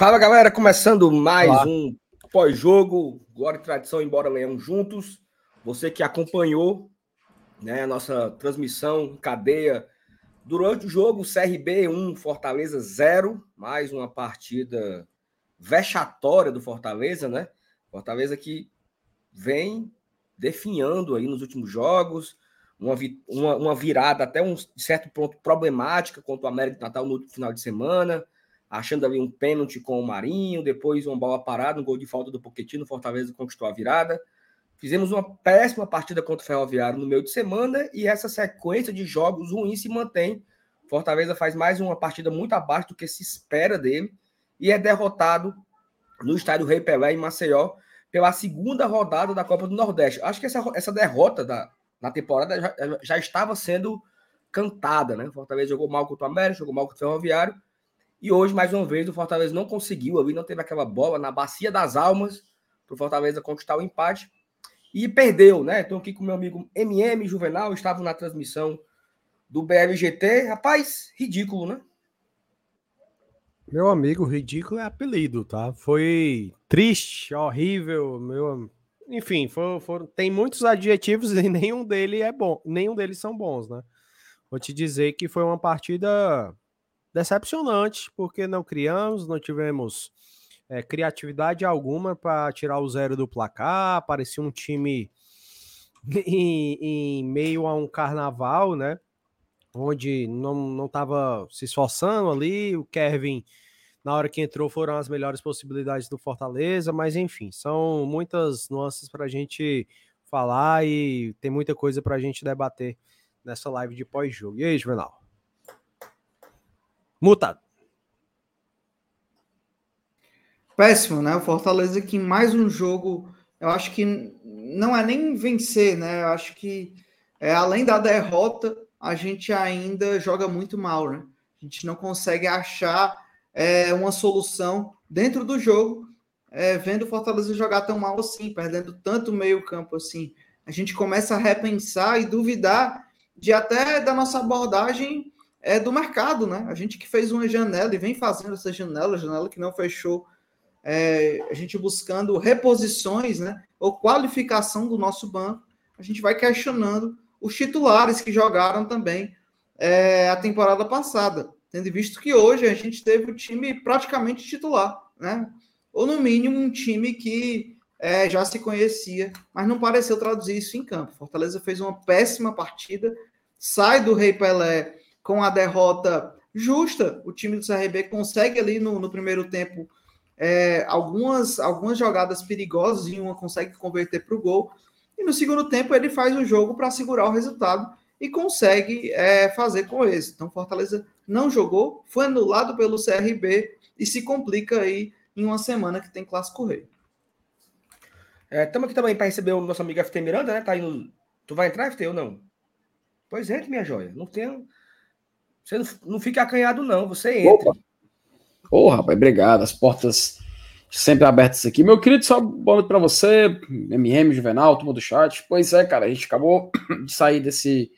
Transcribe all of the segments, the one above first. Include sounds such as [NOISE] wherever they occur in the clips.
Fala galera, começando mais Olá. um pós-jogo, Glória e Tradição, embora leão juntos. Você que acompanhou né, a nossa transmissão cadeia durante o jogo, CRB 1, Fortaleza 0, mais uma partida vexatória do Fortaleza, né? Fortaleza que vem definhando aí nos últimos jogos, uma, uma, uma virada até um certo ponto problemática contra o América de Natal no final de semana, achando ali um pênalti com o Marinho, depois uma bola parada, um gol de falta do Poquetino, Fortaleza conquistou a virada. Fizemos uma péssima partida contra o Ferroviário no meio de semana e essa sequência de jogos ruins se mantém. Fortaleza faz mais uma partida muito abaixo do que se espera dele e é derrotado no estádio Rei Pelé em Maceió pela segunda rodada da Copa do Nordeste. Acho que essa, essa derrota da, na temporada já, já estava sendo cantada, né? Fortaleza jogou mal contra o América, jogou mal contra o Ferroviário. E hoje, mais uma vez, o Fortaleza não conseguiu ali, não teve aquela bola na bacia das almas para o Fortaleza conquistar o empate. E perdeu, né? Estou aqui com meu amigo MM Juvenal, estava na transmissão do BLGT. Rapaz, ridículo, né? Meu amigo, ridículo é apelido, tá? Foi triste, horrível, meu enfim, for, tem muitos adjetivos [LAUGHS] e nenhum deles é bom, nenhum deles são bons, né? Vou te dizer que foi uma partida decepcionante, porque não criamos, não tivemos é, criatividade alguma para tirar o zero do placar, parecia um time [LAUGHS] em, em, meio a um carnaval, né? Onde não estava se esforçando ali, o Kevin na hora que entrou foram as melhores possibilidades do Fortaleza, mas enfim, são muitas nuances para a gente falar e tem muita coisa para a gente debater nessa live de pós-jogo. E aí, Juvenal? Mutado. Péssimo, né? O Fortaleza que mais um jogo, eu acho que não é nem vencer, né? Eu acho que é, além da derrota, a gente ainda joga muito mal, né? A gente não consegue achar é, uma solução dentro do jogo, é, vendo o Fortaleza jogar tão mal assim, perdendo tanto meio campo assim. A gente começa a repensar e duvidar de até da nossa abordagem é, do mercado, né? A gente que fez uma janela e vem fazendo essa janela, janela que não fechou, é, a gente buscando reposições, né? Ou qualificação do nosso banco, a gente vai questionando os titulares que jogaram também é, a temporada passada tendo visto que hoje a gente teve o time praticamente titular, né? Ou no mínimo um time que é, já se conhecia, mas não pareceu traduzir isso em campo. Fortaleza fez uma péssima partida, sai do Rei Pelé com a derrota justa. O time do CRB consegue ali no, no primeiro tempo é, algumas, algumas jogadas perigosas e uma consegue converter para o gol. E no segundo tempo ele faz o jogo para segurar o resultado e consegue é, fazer com esse. Então, Fortaleza não jogou, foi anulado pelo CRB e se complica aí em uma semana que tem Clássico Rei. Estamos é, aqui também para receber o nosso amigo FT Miranda, né? Tá indo... Tu vai entrar, FT, ou não? Pois entre, minha joia. Não tem. Você não, não fica acanhado, não. Você entra. Ô, oh, rapaz, obrigado. As portas sempre abertas aqui. Meu querido, só boa noite para você, MM, Juvenal, turma do chat. Pois é, cara, a gente acabou [CLEARS THROAT] de sair desse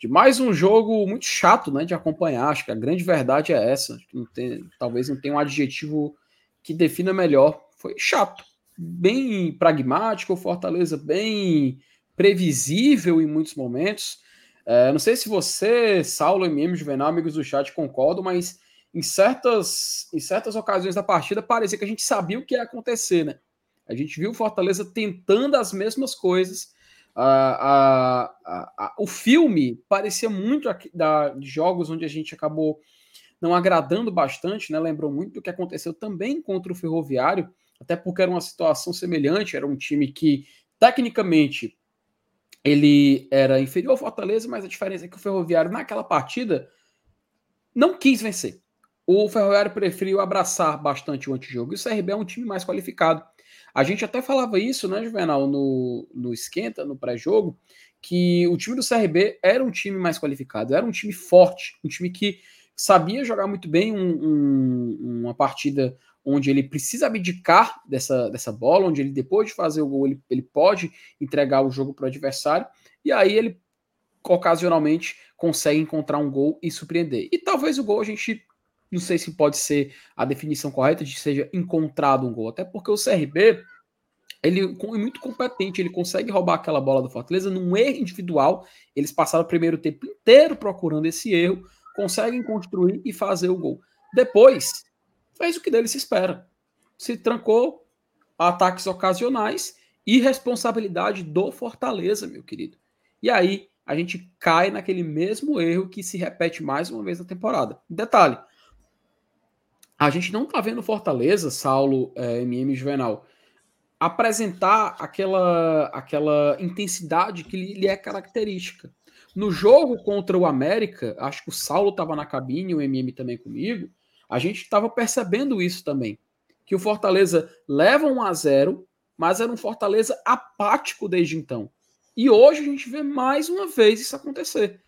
de mais um jogo muito chato, né, de acompanhar. Acho que a grande verdade é essa. Não tem, talvez não tenha um adjetivo que defina melhor. Foi chato, bem pragmático, Fortaleza bem previsível em muitos momentos. É, não sei se você, Saulo, MM, Juvenal, amigos do chat, concordam, mas em certas, em certas ocasiões da partida parecia que a gente sabia o que ia acontecer, né? A gente viu o Fortaleza tentando as mesmas coisas o filme parecia muito da, de jogos onde a gente acabou não agradando bastante, né? Lembrou muito do que aconteceu também contra o Ferroviário, até porque era uma situação semelhante, era um time que tecnicamente ele era inferior ao Fortaleza, mas a diferença é que o Ferroviário naquela partida não quis vencer. O Ferroviário preferiu abraçar bastante o antijogo e o CRB é um time mais qualificado. A gente até falava isso, né, Juvenal, no, no Esquenta, no pré-jogo, que o time do CRB era um time mais qualificado, era um time forte, um time que sabia jogar muito bem um, um, uma partida onde ele precisa abdicar dessa, dessa bola, onde ele, depois de fazer o gol, ele, ele pode entregar o jogo para o adversário, e aí ele ocasionalmente consegue encontrar um gol e surpreender. E talvez o gol a gente Não sei se pode ser a definição correta de seja encontrado um gol, até porque o CRB ele é muito competente, ele consegue roubar aquela bola do Fortaleza num erro individual. Eles passaram o primeiro tempo inteiro procurando esse erro, conseguem construir e fazer o gol. Depois, fez o que dele se espera. Se trancou, ataques ocasionais e responsabilidade do Fortaleza, meu querido. E aí a gente cai naquele mesmo erro que se repete mais uma vez na temporada. Detalhe: a gente não tá vendo Fortaleza, Saulo, é, MM Juvenal, apresentar aquela, aquela intensidade que lhe é característica. No jogo contra o América, acho que o Saulo estava na cabine, o MM também comigo, a gente estava percebendo isso também. Que o Fortaleza leva um a 0 mas era um Fortaleza apático desde então. E hoje a gente vê mais uma vez isso acontecer.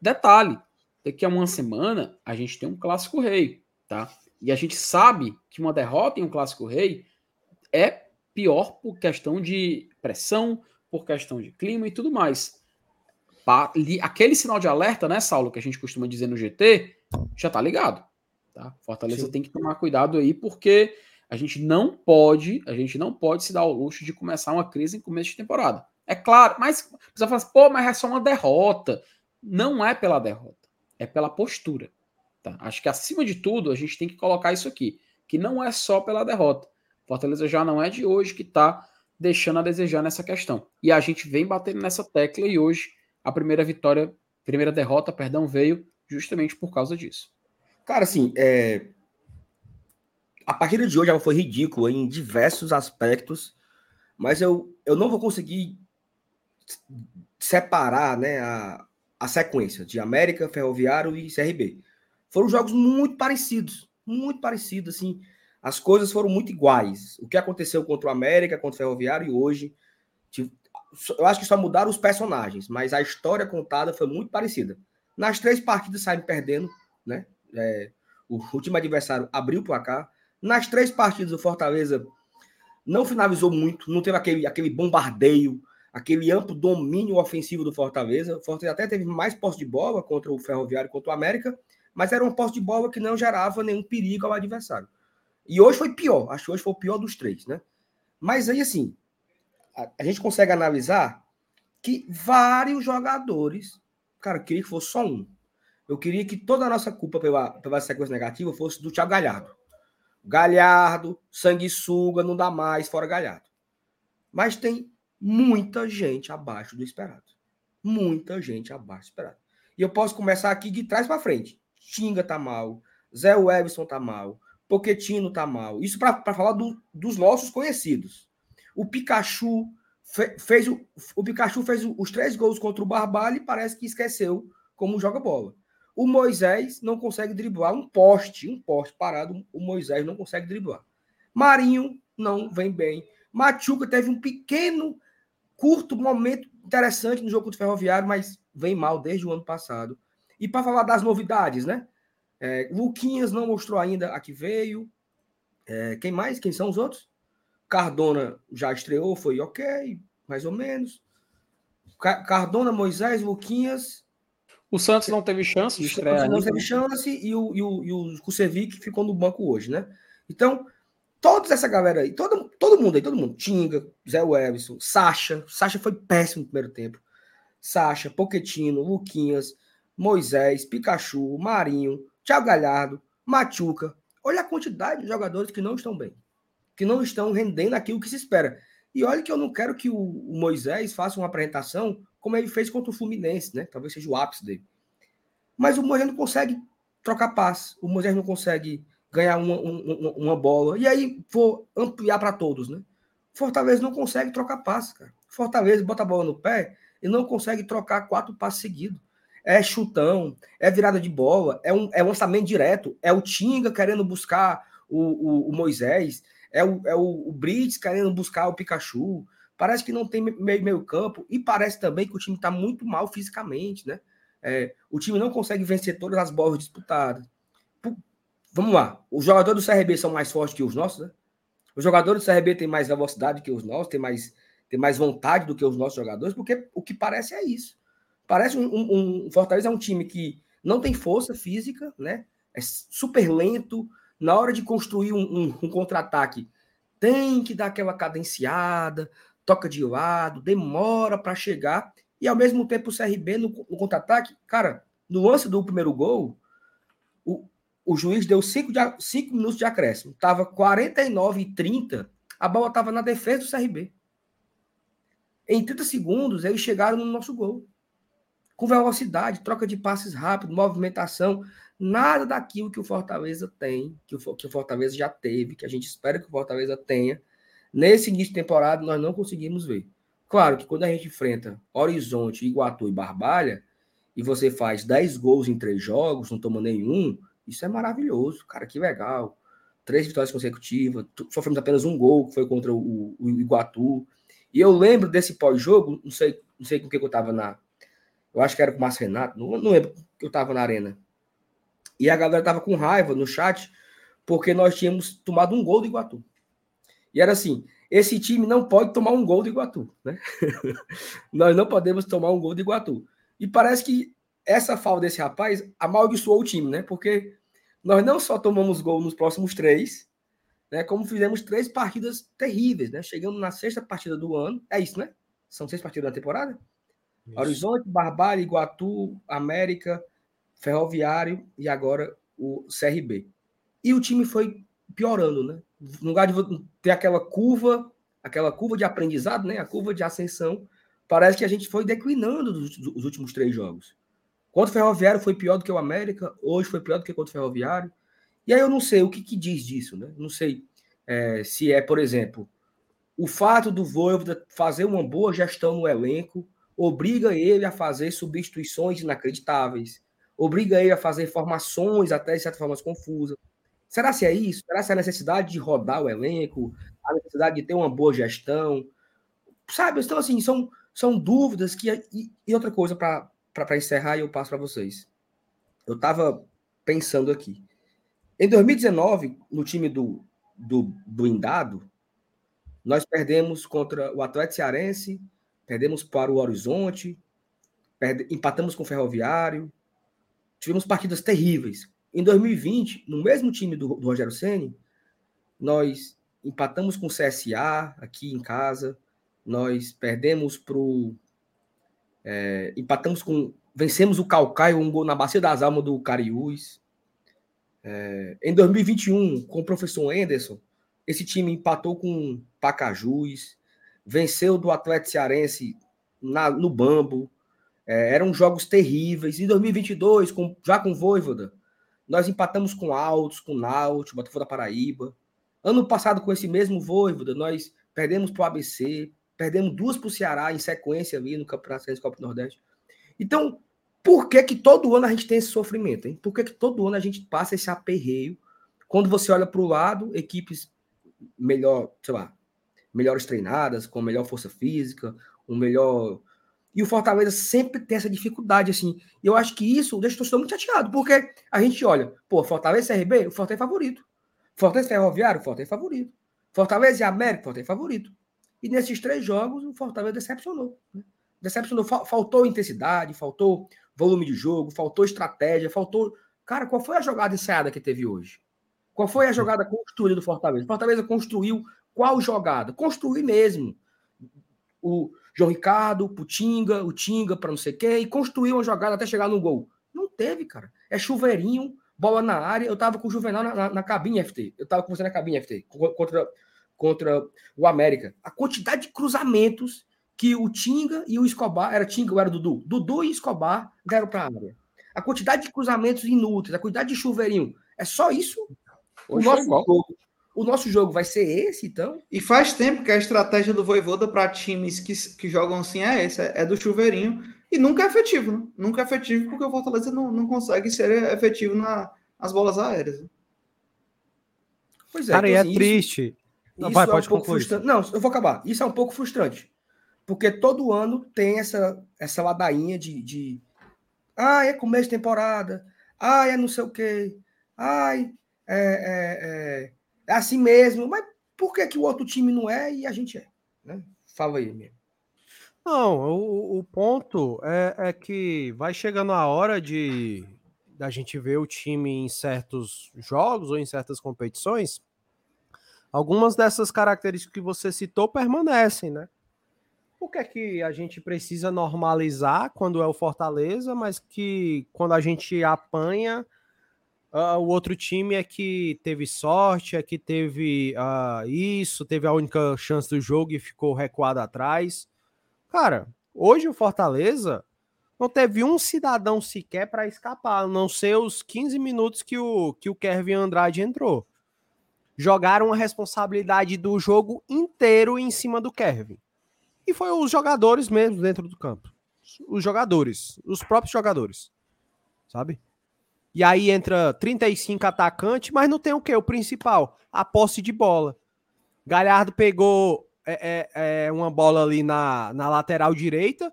Detalhe, daqui a uma semana a gente tem um clássico rei, tá? E a gente sabe que uma derrota em um clássico rei é pior por questão de pressão, por questão de clima e tudo mais. Aquele sinal de alerta, né, Saulo, que a gente costuma dizer no GT, já tá ligado. Tá? Fortaleza Sim. tem que tomar cuidado aí, porque a gente não pode, a gente não pode se dar ao luxo de começar uma crise em começo de temporada. É claro, mas você fala assim, pô, mas é só uma derrota. Não é pela derrota, é pela postura. Tá? Acho que acima de tudo a gente tem que colocar isso aqui, que não é só pela derrota. Fortaleza já não é de hoje que está deixando a desejar nessa questão. E a gente vem batendo nessa tecla e hoje a primeira vitória, primeira derrota, perdão, veio justamente por causa disso. Cara, assim, é... a partida de hoje ela foi ridícula em diversos aspectos, mas eu, eu não vou conseguir separar né, a, a sequência de América, Ferroviário e CRB. Foram jogos muito parecidos, muito parecidos, assim, as coisas foram muito iguais. O que aconteceu contra o América, contra o Ferroviário e hoje, eu acho que só mudaram os personagens, mas a história contada foi muito parecida. Nas três partidas saem perdendo, né? É, o, o time adversário abriu o placar. Nas três partidas, o Fortaleza não finalizou muito, não teve aquele, aquele bombardeio, aquele amplo domínio ofensivo do Fortaleza. O Fortaleza até teve mais posse de bola contra o Ferroviário, contra o América, mas era uma posse de bola que não gerava nenhum perigo ao adversário. E hoje foi pior, acho que hoje foi o pior dos três, né? Mas aí, assim, a, a gente consegue analisar que vários jogadores, cara, queria que fosse só um. Eu queria que toda a nossa culpa pela, pela sequência negativa fosse do Thiago Galhardo. Galhardo, sanguessuga, não dá mais, fora Galhardo. Mas tem muita gente abaixo do esperado. Muita gente abaixo do esperado. E eu posso começar aqui de trás para frente. Xinga tá mal, Zé Webson tá mal, Poquetino tá mal. Isso para falar do, dos nossos conhecidos. O Pikachu fe, fez o, o Pikachu fez os três gols contra o Barbalho e parece que esqueceu como joga bola. O Moisés não consegue driblar um poste, um poste parado, o Moisés não consegue driblar. Marinho não vem bem. Machuca teve um pequeno, curto momento interessante no jogo contra o Ferroviário, mas vem mal desde o ano passado. E para falar das novidades, né? É, Luquinhas não mostrou ainda a que veio. É, quem mais? Quem são os outros? Cardona já estreou, foi ok, mais ou menos. Cardona, Moisés, Luquinhas. O Santos não teve chance de estrear. Não teve chance e o, e o, e o Kusevic ficou no banco hoje, né? Então, toda essa galera aí, todo, todo mundo aí, todo mundo, Tinga, Zé Webson, Sacha, Sacha foi péssimo no primeiro tempo. Sacha, Poquetino, Luquinhas, Moisés, Pikachu, Marinho, Thiago Galhardo, Machuca. Olha a quantidade de jogadores que não estão bem, que não estão rendendo aquilo que se espera. E olha que eu não quero que o, Moisés faça uma apresentação como ele fez contra o Fluminense, né? Talvez seja o ápice dele. Mas o Moisés não consegue trocar passe, o Moisés não consegue ganhar uma, uma, bola. E aí vou ampliar para todos, né? Fortaleza não consegue trocar passe, cara. Fortaleza bota a bola no pé e não consegue trocar quatro passes seguidos é chutão, é virada de bola, é um, é lançamento direto, é o Tinga querendo buscar o, o, o Moisés, é o, é o, o Brits querendo buscar o Pikachu. Parece que não tem meio, meio campo e parece também que o time está muito mal fisicamente, né? É, o time não consegue vencer todas as bolas disputadas. Vamos lá, os jogadores do CRB são mais fortes que os nossos, né? Os jogadores do CRB têm mais velocidade que os nossos, têm mais, têm mais vontade do que os nossos jogadores, porque o que parece é isso. Parece um, um, um, Fortaleza é um time que não tem força física, né? é super lento. Na hora de construir um, um, um contra-ataque, tem que dar aquela cadenciada, toca de lado, demora para chegar. E ao mesmo tempo o CRB no, no contra-ataque, cara, no lance do primeiro gol, o, o juiz deu 5 minutos de acréscimo. Tava 49 e 30, a bola estava na defesa do CRB. Em 30 segundos, eles chegaram no nosso gol. Com velocidade, troca de passes rápido, movimentação. Nada daquilo que o Fortaleza tem, que o, que o Fortaleza já teve, que a gente espera que o Fortaleza tenha. Nesse início de temporada, nós não conseguimos ver. Claro que quando a gente enfrenta Horizonte, Iguatu e Barbalha, e você faz 10 gols em três jogos, não toma nenhum, isso é maravilhoso, cara, que legal. Três vitórias consecutivas, sofremos apenas um gol, que foi contra o, o Iguatu. E eu lembro desse pós-jogo, não sei, não sei com que eu estava na. Eu acho que era com o Márcio Renato, não, não lembro que eu estava na arena. E a galera tava com raiva no chat, porque nós tínhamos tomado um gol do Iguatu. E era assim: esse time não pode tomar um gol do Iguatu, né? [LAUGHS] nós não podemos tomar um gol do Iguatu. E parece que essa falta desse rapaz amaldiçoou o time, né? Porque nós não só tomamos gol nos próximos três, né? Como fizemos três partidas terríveis, né? Chegando na sexta partida do ano. É isso, né? São seis partidas da temporada? Isso. Horizonte, Barbalha, Iguatu, América, Ferroviário e agora o CRB. E o time foi piorando, né? No lugar de ter aquela curva, aquela curva de aprendizado, né? A curva de ascensão, parece que a gente foi declinando dos últimos três jogos. Contra Ferroviário foi pior do que o América, hoje foi pior do que contra o Ferroviário. E aí eu não sei o que, que diz disso, né? Não sei é, se é, por exemplo, o fato do Voivoda fazer uma boa gestão no elenco obriga ele a fazer substituições inacreditáveis, obriga ele a fazer formações até de certa forma confusas. Será se é isso? Será se é a necessidade de rodar o elenco, a necessidade de ter uma boa gestão? Sabe? Então, assim, são, são dúvidas que. E, e outra coisa, para encerrar e eu passo para vocês. Eu estava pensando aqui. Em 2019, no time do, do blindado, nós perdemos contra o Atlético Cearense, perdemos para o Horizonte, perde, empatamos com o Ferroviário, tivemos partidas terríveis. Em 2020, no mesmo time do, do Rogério Ceni, nós empatamos com o CSA aqui em casa, nós perdemos para o é, empatamos com. Vencemos o Calcaio, um gol na Bacia das Almas do Cariús. É, em 2021, com o professor Anderson, esse time empatou com Pacajus, venceu do Atlético Cearense na, no Bambo. É, eram jogos terríveis. Em 2022, com, já com Voivoda, nós empatamos com Altos, com Náutico, Botafogo da Paraíba. Ano passado, com esse mesmo Voivoda, nós perdemos para o ABC, Perdemos duas para o Ceará em sequência ali no Campeonato Cearense Copa do Nordeste. Então, por que que todo ano a gente tem esse sofrimento? Hein? Por que, que todo ano a gente passa esse aperreio? Quando você olha para o lado, equipes melhor, sei lá, melhores treinadas, com melhor força física, um melhor. E o Fortaleza sempre tem essa dificuldade, assim. E eu acho que isso deixa o torcedor muito chateado, porque a gente olha, pô, Fortaleza e CRB, o Fortaleza é favorito. Fortaleza Ferroviário, o Fortaleza é favorito. Fortaleza e América, o Fortaleza é favorito. E nesses três jogos, o Fortaleza decepcionou. Né? Decepcionou. Faltou intensidade, faltou volume de jogo, faltou estratégia, faltou. Cara, qual foi a jogada ensaiada que teve hoje? Qual foi a jogada construída do Fortaleza? Fortaleza construiu qual jogada? Construir mesmo. O João Ricardo, o Tinga, o Tinga para não sei quem, e construiu uma jogada até chegar no gol. Não teve, cara. É chuveirinho, bola na área. Eu tava com o Juvenal na, na, na cabine FT. Eu tava com você na cabine FT, contra contra o América. A quantidade de cruzamentos que o Tinga e o Escobar, era Tinga ou era Dudu? Dudu e Escobar deram para a área. A quantidade de cruzamentos inúteis, a quantidade de chuveirinho. É só isso? O nosso, jogo, o nosso jogo vai ser esse, então? E faz tempo que a estratégia do Voivoda para times que, que jogam assim é essa, é do chuveirinho. E nunca é efetivo, né? Nunca é efetivo porque o Fortaleza não, não consegue ser efetivo na, nas bolas aéreas. Pois é, Cara, então, e é triste. Não, vai, é um pouco frustrante. Não, eu vou acabar. Isso é um pouco frustrante. Porque todo ano tem essa, essa ladainha de, de. Ah, é começo de temporada. Ah, é não sei o quê. Ai, é, é, é, é, assim mesmo. Mas por que, que o outro time não é e a gente é? Né? Fala aí mesmo. Não, o, o ponto é, é que vai chegando a hora de, da gente ver o time em certos jogos ou em certas competições, algumas dessas características que você citou permanecem, né? O que é que a gente precisa normalizar quando é o Fortaleza, mas que quando a gente apanha, uh, o outro time é que teve sorte, é que teve uh, isso, teve a única chance do jogo e ficou recuado atrás. Cara, hoje o Fortaleza não teve um cidadão sequer para escapar, a não ser os 15 minutos que o, que o Kevin Andrade entrou. Jogaram a responsabilidade do jogo inteiro em cima do Kevin. E foi os jogadores mesmo dentro do campo. Os jogadores, os próprios jogadores. Sabe? E aí entra 35 atacantes, mas não tem o que? O principal, a posse de bola. Galhardo pegou é, é, é uma bola ali na, na lateral direita,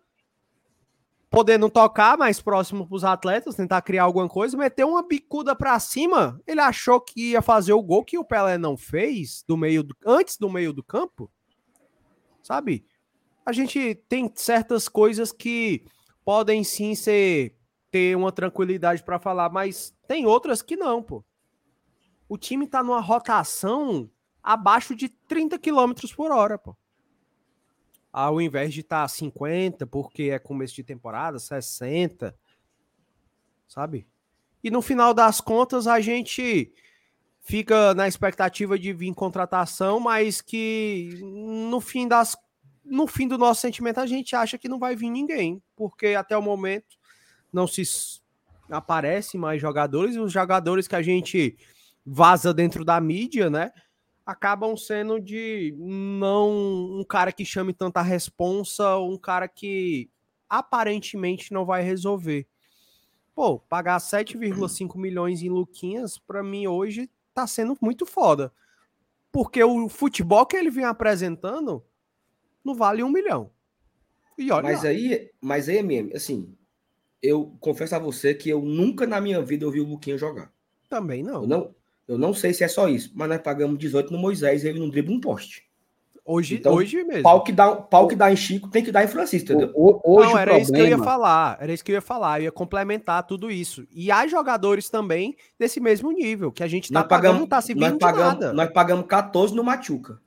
podendo tocar mais próximo para os atletas, tentar criar alguma coisa, meteu uma bicuda para cima. Ele achou que ia fazer o gol que o Pelé não fez do meio do, antes do meio do campo. Sabe? a gente tem certas coisas que podem sim ser ter uma tranquilidade para falar, mas tem outras que não, pô. O time tá numa rotação abaixo de 30 km por hora, pô. Ao invés de estar tá 50, porque é começo de temporada, 60, sabe? E no final das contas a gente fica na expectativa de vir contratação, mas que no fim das no fim do nosso sentimento, a gente acha que não vai vir ninguém, porque até o momento não se aparecem mais jogadores, e os jogadores que a gente vaza dentro da mídia, né? Acabam sendo de não um cara que chame tanta responsa, um cara que aparentemente não vai resolver. Pô, pagar 7,5 milhões em Luquinhas, para mim hoje tá sendo muito foda. Porque o futebol que ele vem apresentando não vale um milhão. E olha mas lá. aí, mas aí, mesmo, assim, eu confesso a você que eu nunca na minha vida ouvi o Luquinha jogar. Também não. Eu não, eu não sei se é só isso, mas nós pagamos 18 no Moisés e ele não dribla um poste. Hoje, então, hoje mesmo. Pau que, dá, pau que dá em Chico tem que dar em Francisco, entendeu? Hoje não, era problema... isso que eu ia falar. Era isso que eu ia falar. Eu ia complementar tudo isso. E há jogadores também desse mesmo nível, que a gente tá nós pagando, pagamos, não tá se nós pagamos, nada. Nós pagamos 14 no Machuca.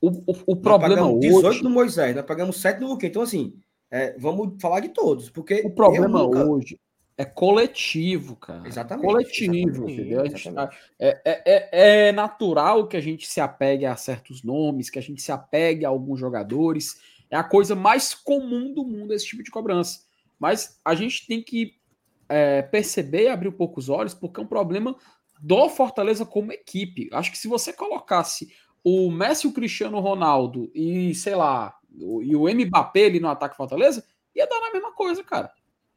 O, o, o problema nós 18 hoje... no Moisés, nós pagamos 7 no Luque. Então, assim, é, vamos falar de todos. Porque o problema nunca... hoje é coletivo, cara. Exatamente. Coletivo, exatamente, entendeu? Tá, é, é, é, é, natural que a gente se apegue a certos nomes, que a gente se apegue a alguns jogadores. É a coisa mais comum do mundo esse tipo de cobrança. Mas a gente tem que é, perceber e abrir um pouco os olhos, porque é um problema do Fortaleza como equipe. Acho que se você colocasse o Messi, o Cristiano Ronaldo e, sei lá, e o Mbappé ali no ataque Fortaleza, ia dar na mesma coisa, cara.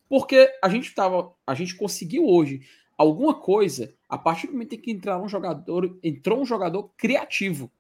Porque a gente tava, a gente conseguiu hoje alguma coisa a partir do momento em que entrar um jogador, entrou um jogador criativo,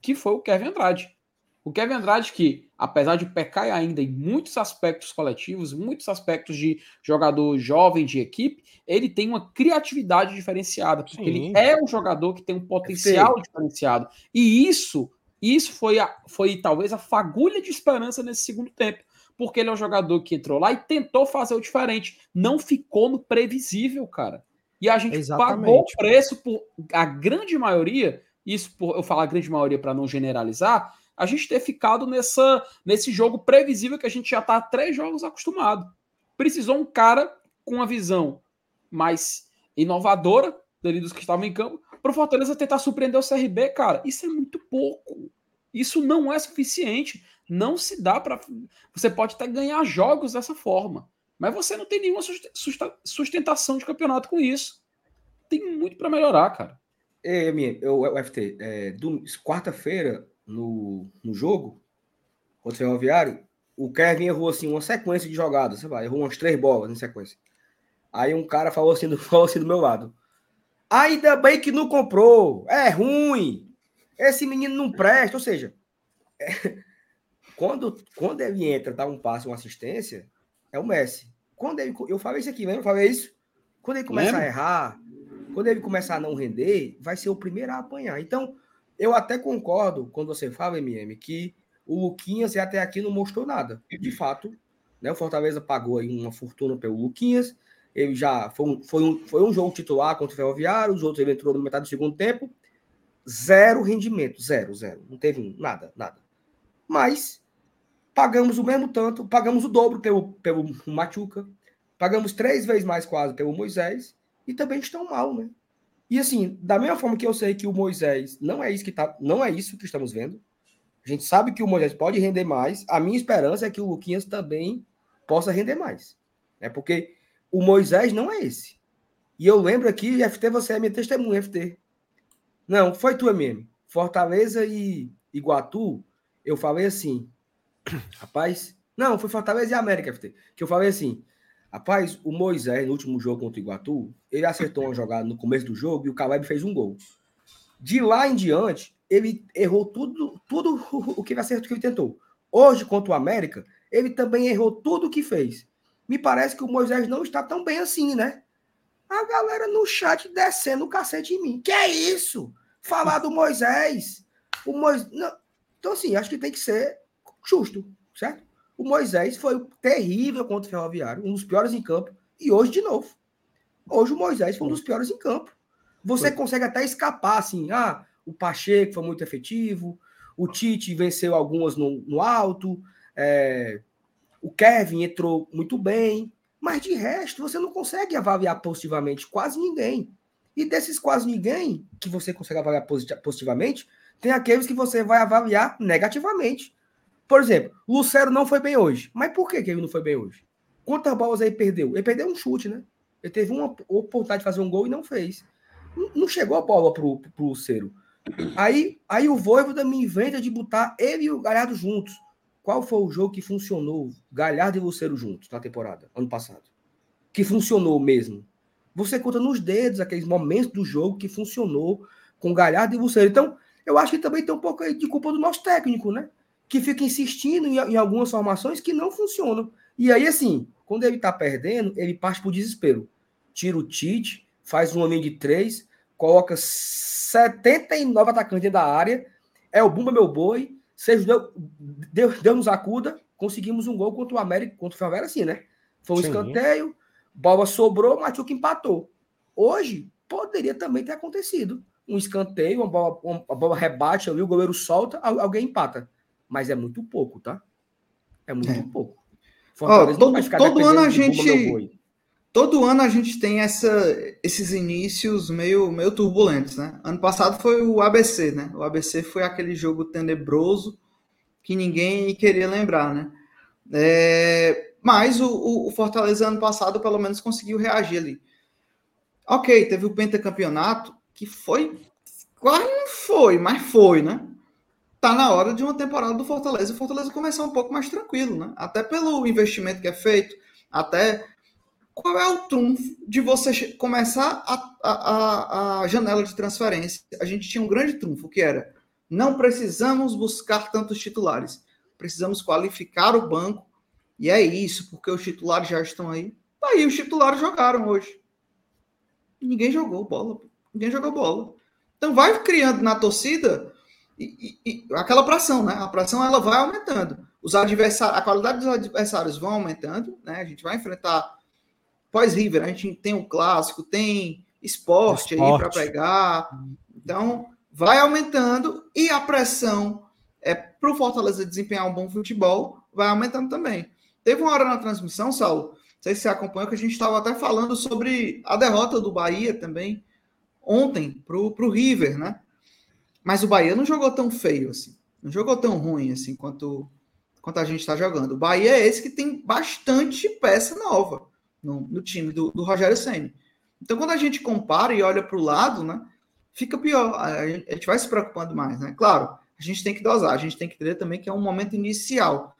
que foi o Kevin Andrade. O Kevin Andrade, que apesar de pecar ainda em muitos aspectos coletivos, muitos aspectos de jogador jovem de equipe, ele tem uma criatividade diferenciada, porque Sim. ele é um jogador que tem um potencial Sim. diferenciado. E isso, isso foi, a, foi talvez a fagulha de esperança nesse segundo tempo, porque ele é um jogador que entrou lá e tentou fazer o diferente, não ficou no previsível, cara. E a gente Exatamente. pagou o preço por a grande maioria, isso por eu falar a grande maioria para não generalizar, a gente ter ficado nessa, nesse jogo previsível que a gente já está há três jogos acostumado. Precisou um cara com uma visão mais inovadora dos que estavam em campo para o Fortaleza tentar surpreender o CRB, cara. Isso é muito pouco. Isso não é suficiente. Não se dá para. Você pode até ganhar jogos dessa forma, mas você não tem nenhuma sustentação de campeonato com isso. Tem muito para melhorar, cara. É, minha, o FT, é, quarta-feira no, no jogo contra o Ferroviário, o Kevin errou assim uma sequência de jogadas, você vai, errou umas três bolas em sequência. Aí um cara falou assim, [LAUGHS] falou assim do meu lado: Ainda bem que não comprou, é ruim, esse menino não presta. Ou seja, é, quando, quando ele entra, dá um passe, uma assistência, é o Messi. Quando ele, eu falei isso aqui, lembra? Eu falei isso. Quando ele começa a errar, quando ele começar a não render, vai ser o primeiro a apanhar. Então, eu até concordo quando você fala, MM, que o Luquinhas até aqui não mostrou nada. De fato, né, o Fortaleza pagou aí uma fortuna pelo Luquinhas. Ele já foi um, foi um, foi um jogo titular contra o Ferroviário, os outros ele entrou no metade do segundo tempo. Zero rendimento, zero, zero. Não teve nada, nada. Mas pagamos o mesmo tanto, pagamos o dobro pelo, pelo Machuca, pagamos três vezes mais quase pelo Moisés e também estão mal, né? E assim, da mesma forma que eu sei que o Moisés não é isso que tá, não é isso que estamos vendo. A gente sabe que o Moisés pode render mais. A minha esperança é que o Luquinhas também possa render mais. É porque o Moisés não é esse. E eu lembro aqui, FT, você é minha testemunha, FT. Não, foi tu, MM. Fortaleza e Iguatu, eu falei assim, [CLEARS THROAT] rapaz, não, foi Fortaleza e América, FT, que eu falei assim, rapaz, o Moisés, no último jogo contra o Iguatu, ele acertou uma jogada no começo do jogo e o Caleb fez um gol. De lá em diante, ele errou tudo, tudo [LAUGHS] o que ele acertou que ele tentou. Hoje, contra o América, ele também errou tudo o que fez me parece que o Moisés não está tão bem assim, né? A galera no chat descendo o cacete em mim. Que é isso? Falar do Moisés. O Moisés. Não. Então, assim, acho que tem que ser justo, certo? O Moisés foi terrível contra o Ferroviário, um dos piores em campo, e hoje de novo. Hoje o Moisés foi um dos piores em campo. Você foi. consegue até escapar, assim, ah, o Pacheco foi muito efetivo, o Tite venceu algumas no, no alto, é, o Kevin entrou muito bem, mas de resto você não consegue avaliar positivamente quase ninguém. E desses quase ninguém que você consegue avaliar positivamente, tem aqueles que você vai avaliar negativamente. Por exemplo, Lucero não foi bem hoje. Mas por que, que ele não foi bem hoje? Quantas bolas ele perdeu? Ele perdeu um chute, né? Ele teve uma oportunidade de fazer um gol e não fez. Não chegou a bola pro, pro Lucero. Aí, aí o Voivoda me inventa de botar ele e o Galhardo juntos. Qual foi o jogo que funcionou, Galhardo e Lucero juntos na temporada, ano passado? Que funcionou mesmo. Você conta nos dedos aqueles momentos do jogo que funcionou com Galhardo e Lucero. Então, eu acho que também tem um pouco de culpa do nosso técnico, né? Que fica insistindo em, algumas formações que não funcionam. E aí, assim, quando ele tá perdendo, ele parte pro desespero. Tira o Tite, faz um homem de três, coloca 79 atacantes da área, é o Bumba Meu Boi, Seja Deus, Deus, Deus nos acuda, conseguimos um gol contra o América, contra o Favela, assim, né? Foi um Sim. escanteio, bola sobrou, o Machuca empatou. Hoje, poderia também ter acontecido. Um escanteio, uma bola, uma bola rebate ali, o goleiro solta, alguém empata. Mas é muito pouco, tá? É muito é. pouco. Oh, todo, todo ano a gente todo ano a gente tem essa, esses inícios meio, meio turbulentos, né? Ano passado foi o ABC, né? O ABC foi aquele jogo tenebroso que ninguém queria lembrar, né? É, mas o, o, Fortaleza ano passado pelo menos conseguiu reagir ali. Ok, teve o pentacampeonato que foi quase não foi, mas foi, né? Tá na hora de uma temporada do Fortaleza. O Fortaleza começar um pouco mais tranquilo, né? Até pelo investimento que é feito, até qual é o trunfo de você começar a, a, a, janela de transferência? A gente tinha um grande trunfo, que era não precisamos buscar tantos titulares, precisamos qualificar o banco, e é isso, porque os titulares já estão aí. Tá aí, os titulares jogaram hoje. Ninguém jogou bola, ninguém jogou bola. Então vai criando na torcida e, e, e, aquela pressão, né? A pressão ela vai aumentando. Os adversários, a qualidade dos adversários vão aumentando, né? A gente vai enfrentar pós-River, a gente tem o clássico, tem esporte, esporte. aí para pegar. Então, vai aumentando e a pressão é para o Fortaleza desempenhar um bom futebol vai aumentando também. Teve uma hora na transmissão, Saulo, não sei se você acompanhou, que a gente estava até falando sobre a derrota do Bahia também ontem para o River, né? Mas o Bahia não jogou tão feio assim, não jogou tão ruim assim quanto, quanto a gente está jogando. O Bahia é esse que tem bastante peça nova no, no time do, do Rogério Senna. Então, quando a gente compara e olha para o lado, né, fica pior. A gente, vai se preocupando mais, né? Claro, a gente tem que dosar, a gente tem que entender também que é um momento inicial.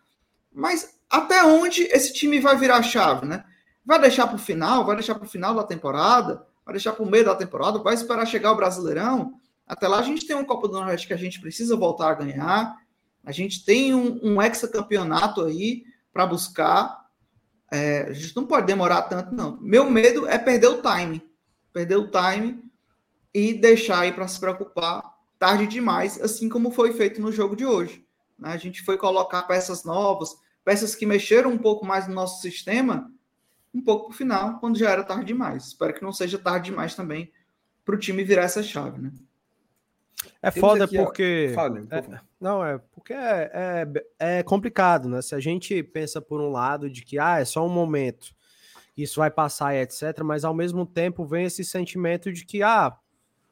Mas até onde esse time vai virar chave, né? Vai deixar para o final, vai deixar para o final da temporada, vai deixar para o meio da temporada, vai esperar chegar o Brasileirão. Até lá a gente tem um Copa do Nordeste que a gente precisa voltar a ganhar. A gente tem um, um hexacampeonato aí para buscar. É, a gente não pode demorar tanto, não. Meu medo é perder o time. Perder o time e deixar aí para se preocupar tarde demais, assim como foi feito no jogo de hoje. Né? A gente foi colocar peças novas, peças que mexeram um pouco mais no nosso sistema um pouco pro final, quando já era tarde demais. Espero que não seja tarde demais também para o time virar essa chave, né? É Temos foda aqui, porque. Fala, é, não, é porque é, é, é, complicado, né? Se a gente pensa por um lado de que ah, é só um momento, isso vai passar e etc., mas ao mesmo tempo vem esse sentimento de que, ah,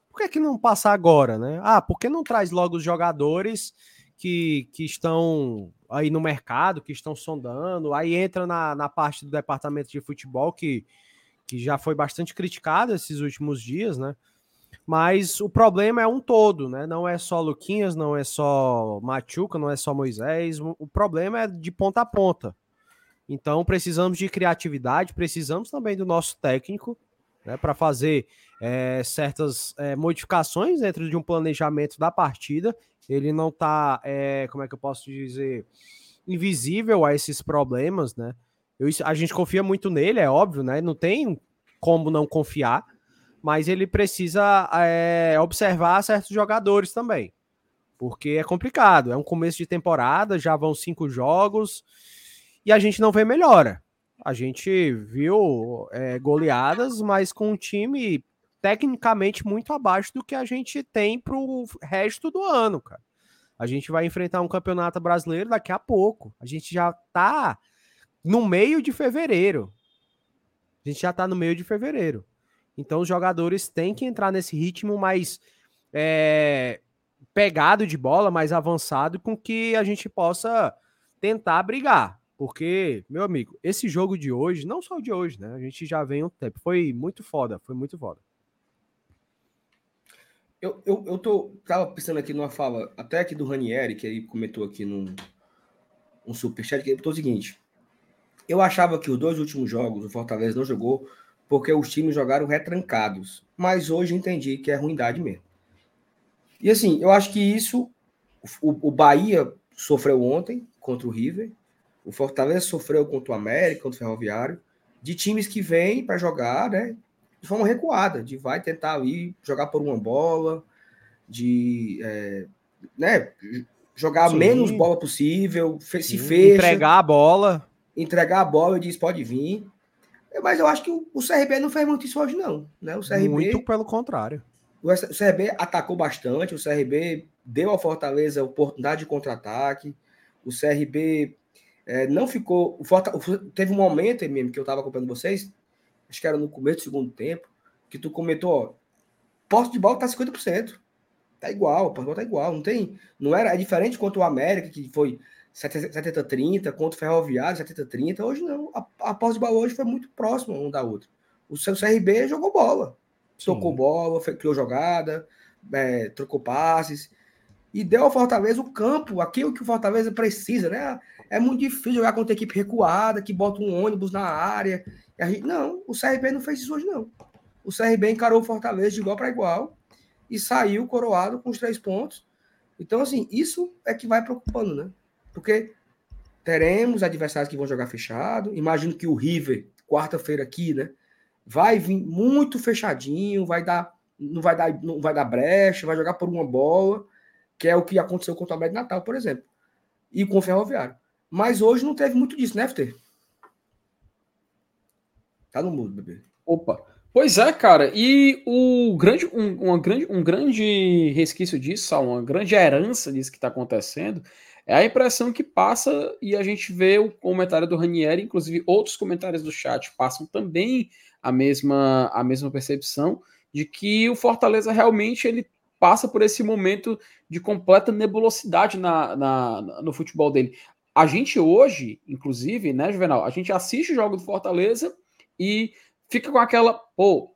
por que, que não passar agora, né? Ah, por que não traz logo os jogadores que, que estão aí no mercado, que estão sondando? Aí entra na, na parte do departamento de futebol que, que já foi bastante criticado esses últimos dias, né? Mas o problema é um todo, né? Não é só Luquinhas, não é só Machuca, não é só Moisés. O problema é de ponta a ponta. Então precisamos de criatividade, precisamos também do nosso técnico né, para fazer é, certas é, modificações dentro de um planejamento da partida. Ele não está, é, como é que eu posso dizer, invisível a esses problemas, né? Eu, a gente confia muito nele, é óbvio, né? Não tem como não confiar mas ele precisa é, observar certos jogadores também, porque é complicado. É um começo de temporada, já vão cinco jogos e a gente não vê melhora. A gente viu é, goleadas, mas com um time tecnicamente muito abaixo do que a gente tem para o resto do ano, cara. A gente vai enfrentar um campeonato brasileiro daqui a pouco. A gente já tá no meio de fevereiro. A gente já tá no meio de fevereiro. Então os jogadores têm que entrar nesse ritmo mais é, pegado de bola, mais avançado, com que a gente possa tentar brigar. Porque, meu amigo, esse jogo de hoje, não só de hoje, né? A gente já vem um tempo. Foi muito foda, foi muito foda. Eu, eu, eu tô, tava pensando aqui numa fala, até aqui do Ranieri, que aí comentou aqui num um superchat, que ele botou o seguinte. Eu achava que os dois últimos jogos, o Fortaleza não jogou porque os times jogaram retrancados. Mas hoje entendi que é ruindade mesmo. E assim, eu acho que isso o, o Bahia sofreu ontem contra o River, o Fortaleza sofreu contra o América, contra o Ferroviário, de times que vêm para jogar, né? De forma recuada, de vai tentar ir jogar por uma bola, de é, né, jogar Sim. menos bola possível, se Sim, fecha. Entregar a bola. Entregar a bola e diz: pode vir. Mas eu acho que o, CRB não fez muito isso hoje, não. Né? O CRB, muito pelo contrário. O, CRB atacou bastante, o CRB deu ao Fortaleza a oportunidade de contra-ataque. O CRB é, não ficou. O Fortaleza, teve um momento mesmo que eu estava acompanhando vocês, acho que era no começo do segundo tempo, que tu comentou, ó, posse de bola tá 50%. Tá igual, posse de bola tá igual. Não tem. Não era. É diferente quanto o América, que foi 70-30, contra o Ferroviário, 70-30. Hoje não. A, a posse de bola hoje foi muito próxima um da outra. O seu CRB jogou bola. Sim. Tocou bola, criou jogada, é, trocou passes. E deu ao Fortaleza o campo, aquilo que o Fortaleza precisa, né? É muito difícil jogar contra equipe recuada, que bota um ônibus na área. Gente, não, o CRB não fez isso hoje, não. O CRB encarou o Fortaleza de igual para igual e saiu coroado com os três pontos. Então, assim, isso é que vai preocupando, né? Porque teremos adversários que vão jogar fechado. Imagino que o River, quarta-feira aqui, né? Vai vir muito fechadinho, vai dar, não vai dar, não vai dar brecha, vai jogar por uma bola, que é o que aconteceu contra o América Natal, por exemplo. E com o Ferroviário. Mas hoje não teve muito disso, né, FT? Tá no mudo, bebê. Opa. Pois é, cara. E o grande, um, uma grande, um grande resquício disso, uma grande herança disso que está acontecendo, é a impressão que passa e a gente vê o comentário do Ranieri, inclusive outros comentários do chat passam também a mesma, a mesma percepção de que o Fortaleza realmente ele passa por esse momento de completa nebulosidade na, na, no futebol dele. A gente hoje, inclusive, né, Juvenal, a gente assiste o jogo do Fortaleza e fica com aquela, pô,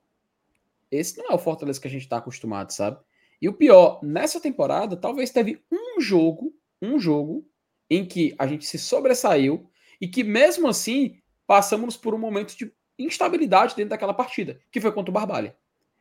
esse não é o Fortaleza que a gente está acostumado, sabe? E o pior, nessa temporada, talvez teve um jogo um jogo em que a gente se sobressaiu e que mesmo assim passamos por um momento de instabilidade dentro daquela partida, que foi contra o Barbalha.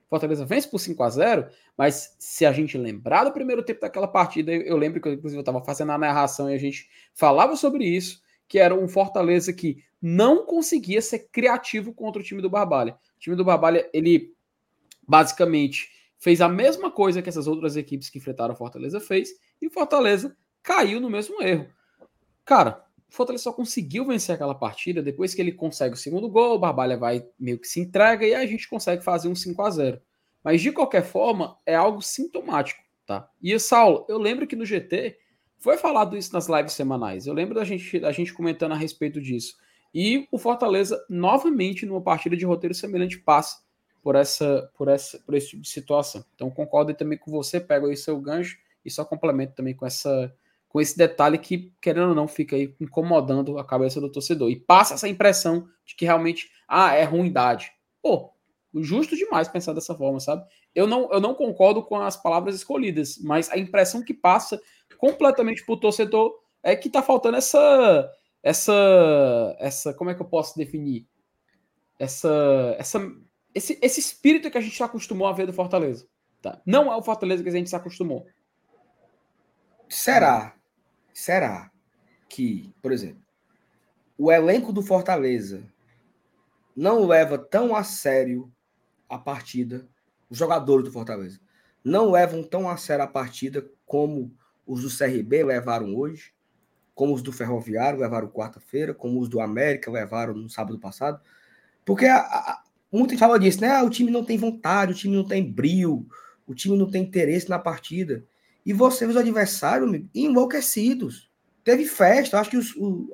Fortaleza vence por 5 a 0 mas se a gente lembrar do primeiro tempo daquela partida, eu lembro que inclusive eu estava fazendo a narração e a gente falava sobre isso, que era um Fortaleza que não conseguia ser criativo contra o time do Barbalha. O time do Barbalha, ele basicamente fez a mesma coisa que essas outras equipes que enfrentaram o Fortaleza fez, e o Fortaleza caiu no mesmo erro. Cara, o Fortaleza só conseguiu vencer aquela partida depois que ele consegue o segundo gol, o Barbalha vai meio que se entrega e a gente consegue fazer um 5 a 0 Mas de qualquer forma, é algo sintomático, tá? E Saulo, eu lembro que no GT foi falado isso nas lives semanais. Eu lembro da gente, da gente comentando a respeito disso. E o Fortaleza, novamente, numa partida de roteiro semelhante, passa por essa, por essa, por esse tipo de situação. Então concordo também com você, pego aí seu gancho e só complemento também com essa com esse detalhe que, querendo ou não, fica aí incomodando a cabeça do torcedor. E passa essa impressão de que realmente, ah, é ruindade. Pô, justo demais pensar dessa forma, sabe? Eu não, eu não concordo com as palavras escolhidas, mas a impressão que passa completamente pro torcedor é que tá faltando essa essa essa como é que eu posso definir essa essa esse, esse espírito que a gente se acostumou a ver do Fortaleza, tá? Não é o Fortaleza que a gente se acostumou. Será será que, por exemplo, o elenco do Fortaleza não leva tão a sério a partida, os jogadores do Fortaleza não levam tão a sério a partida como os do CRB levaram hoje, como os do Ferroviário levaram quarta-feira, como os do América levaram no sábado passado, porque a, a, muita gente fala disso, né? Ah, o time não tem vontade, o time não tem brilho, o time não tem interesse na partida. E você os adversários enlouquecidos. Teve festa. Acho que os, o,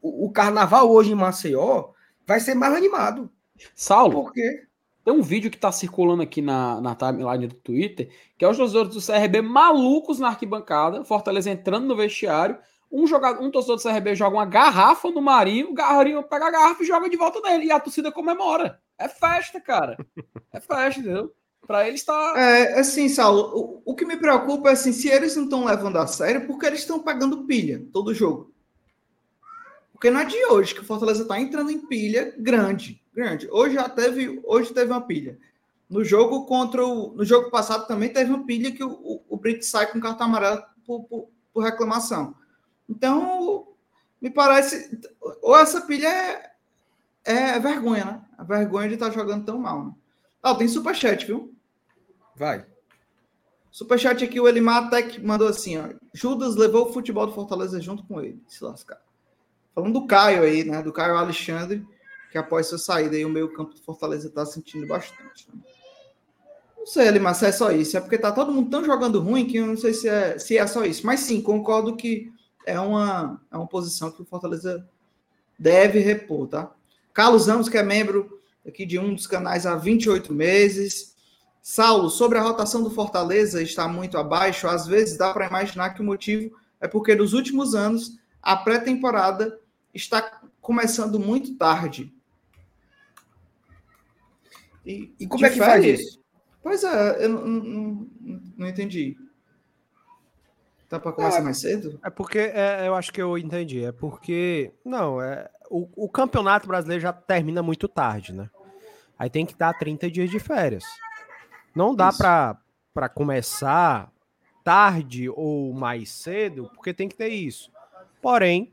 o, carnaval hoje em Maceió vai ser mais animado. Saulo. Por quê? Tem um vídeo que tá circulando aqui na, na timeline do Twitter, que é os jogadores do CRB malucos na arquibancada, Fortaleza entrando no vestiário. Um, jogador, um torcedor do CRB joga uma garrafa no Marinho, o Marinho pega a garrafa e joga de volta dele. E a torcida comemora. É festa, cara. É festa, entendeu? Para eles está. É, assim, Saulo, o, o, que me preocupa é assim, se eles não estão levando a sério, porque eles estão pagando pilha todo jogo. Porque não é de hoje que o Fortaleza está entrando em pilha grande, grande. Hoje já teve, hoje teve uma pilha. No jogo contra o, no jogo passado também teve uma pilha que o, o, o Brito sai com cartão amarelo por, por, por, reclamação. Então, me parece, ou essa pilha é, é vergonha, né? A vergonha de estar tá jogando tão mal. Né? Ah, tem superchat, viu? Vai. Superchat aqui, o Elimar Tech mandou assim, ó. Judas levou o futebol do Fortaleza junto com ele. Se lascar. Falando do Caio aí, né? Do Caio Alexandre, que após sua saída aí, o meio campo do Fortaleza tá sentindo bastante. Né? Não sei, Elimar, se é só isso. É porque tá todo mundo tão jogando ruim que eu não sei se é, se é só isso. Mas sim, concordo que é uma, é uma posição que o Fortaleza deve repor, tá? Carlos Ramos, que é membro aqui de um dos canais há 28 meses. Saulo, sobre a rotação do Fortaleza está muito abaixo, às vezes dá para imaginar que o motivo é porque nos últimos anos a pré-temporada está começando muito tarde. E, e como é que faz isso? Pois é, eu não, não, não entendi. Tá para começar é, mais cedo? É porque é, eu acho que eu entendi. É porque não é o, o campeonato brasileiro já termina muito tarde, né? Aí tem que dar 30 dias de férias. Não dá para começar tarde ou mais cedo, porque tem que ter isso. Porém,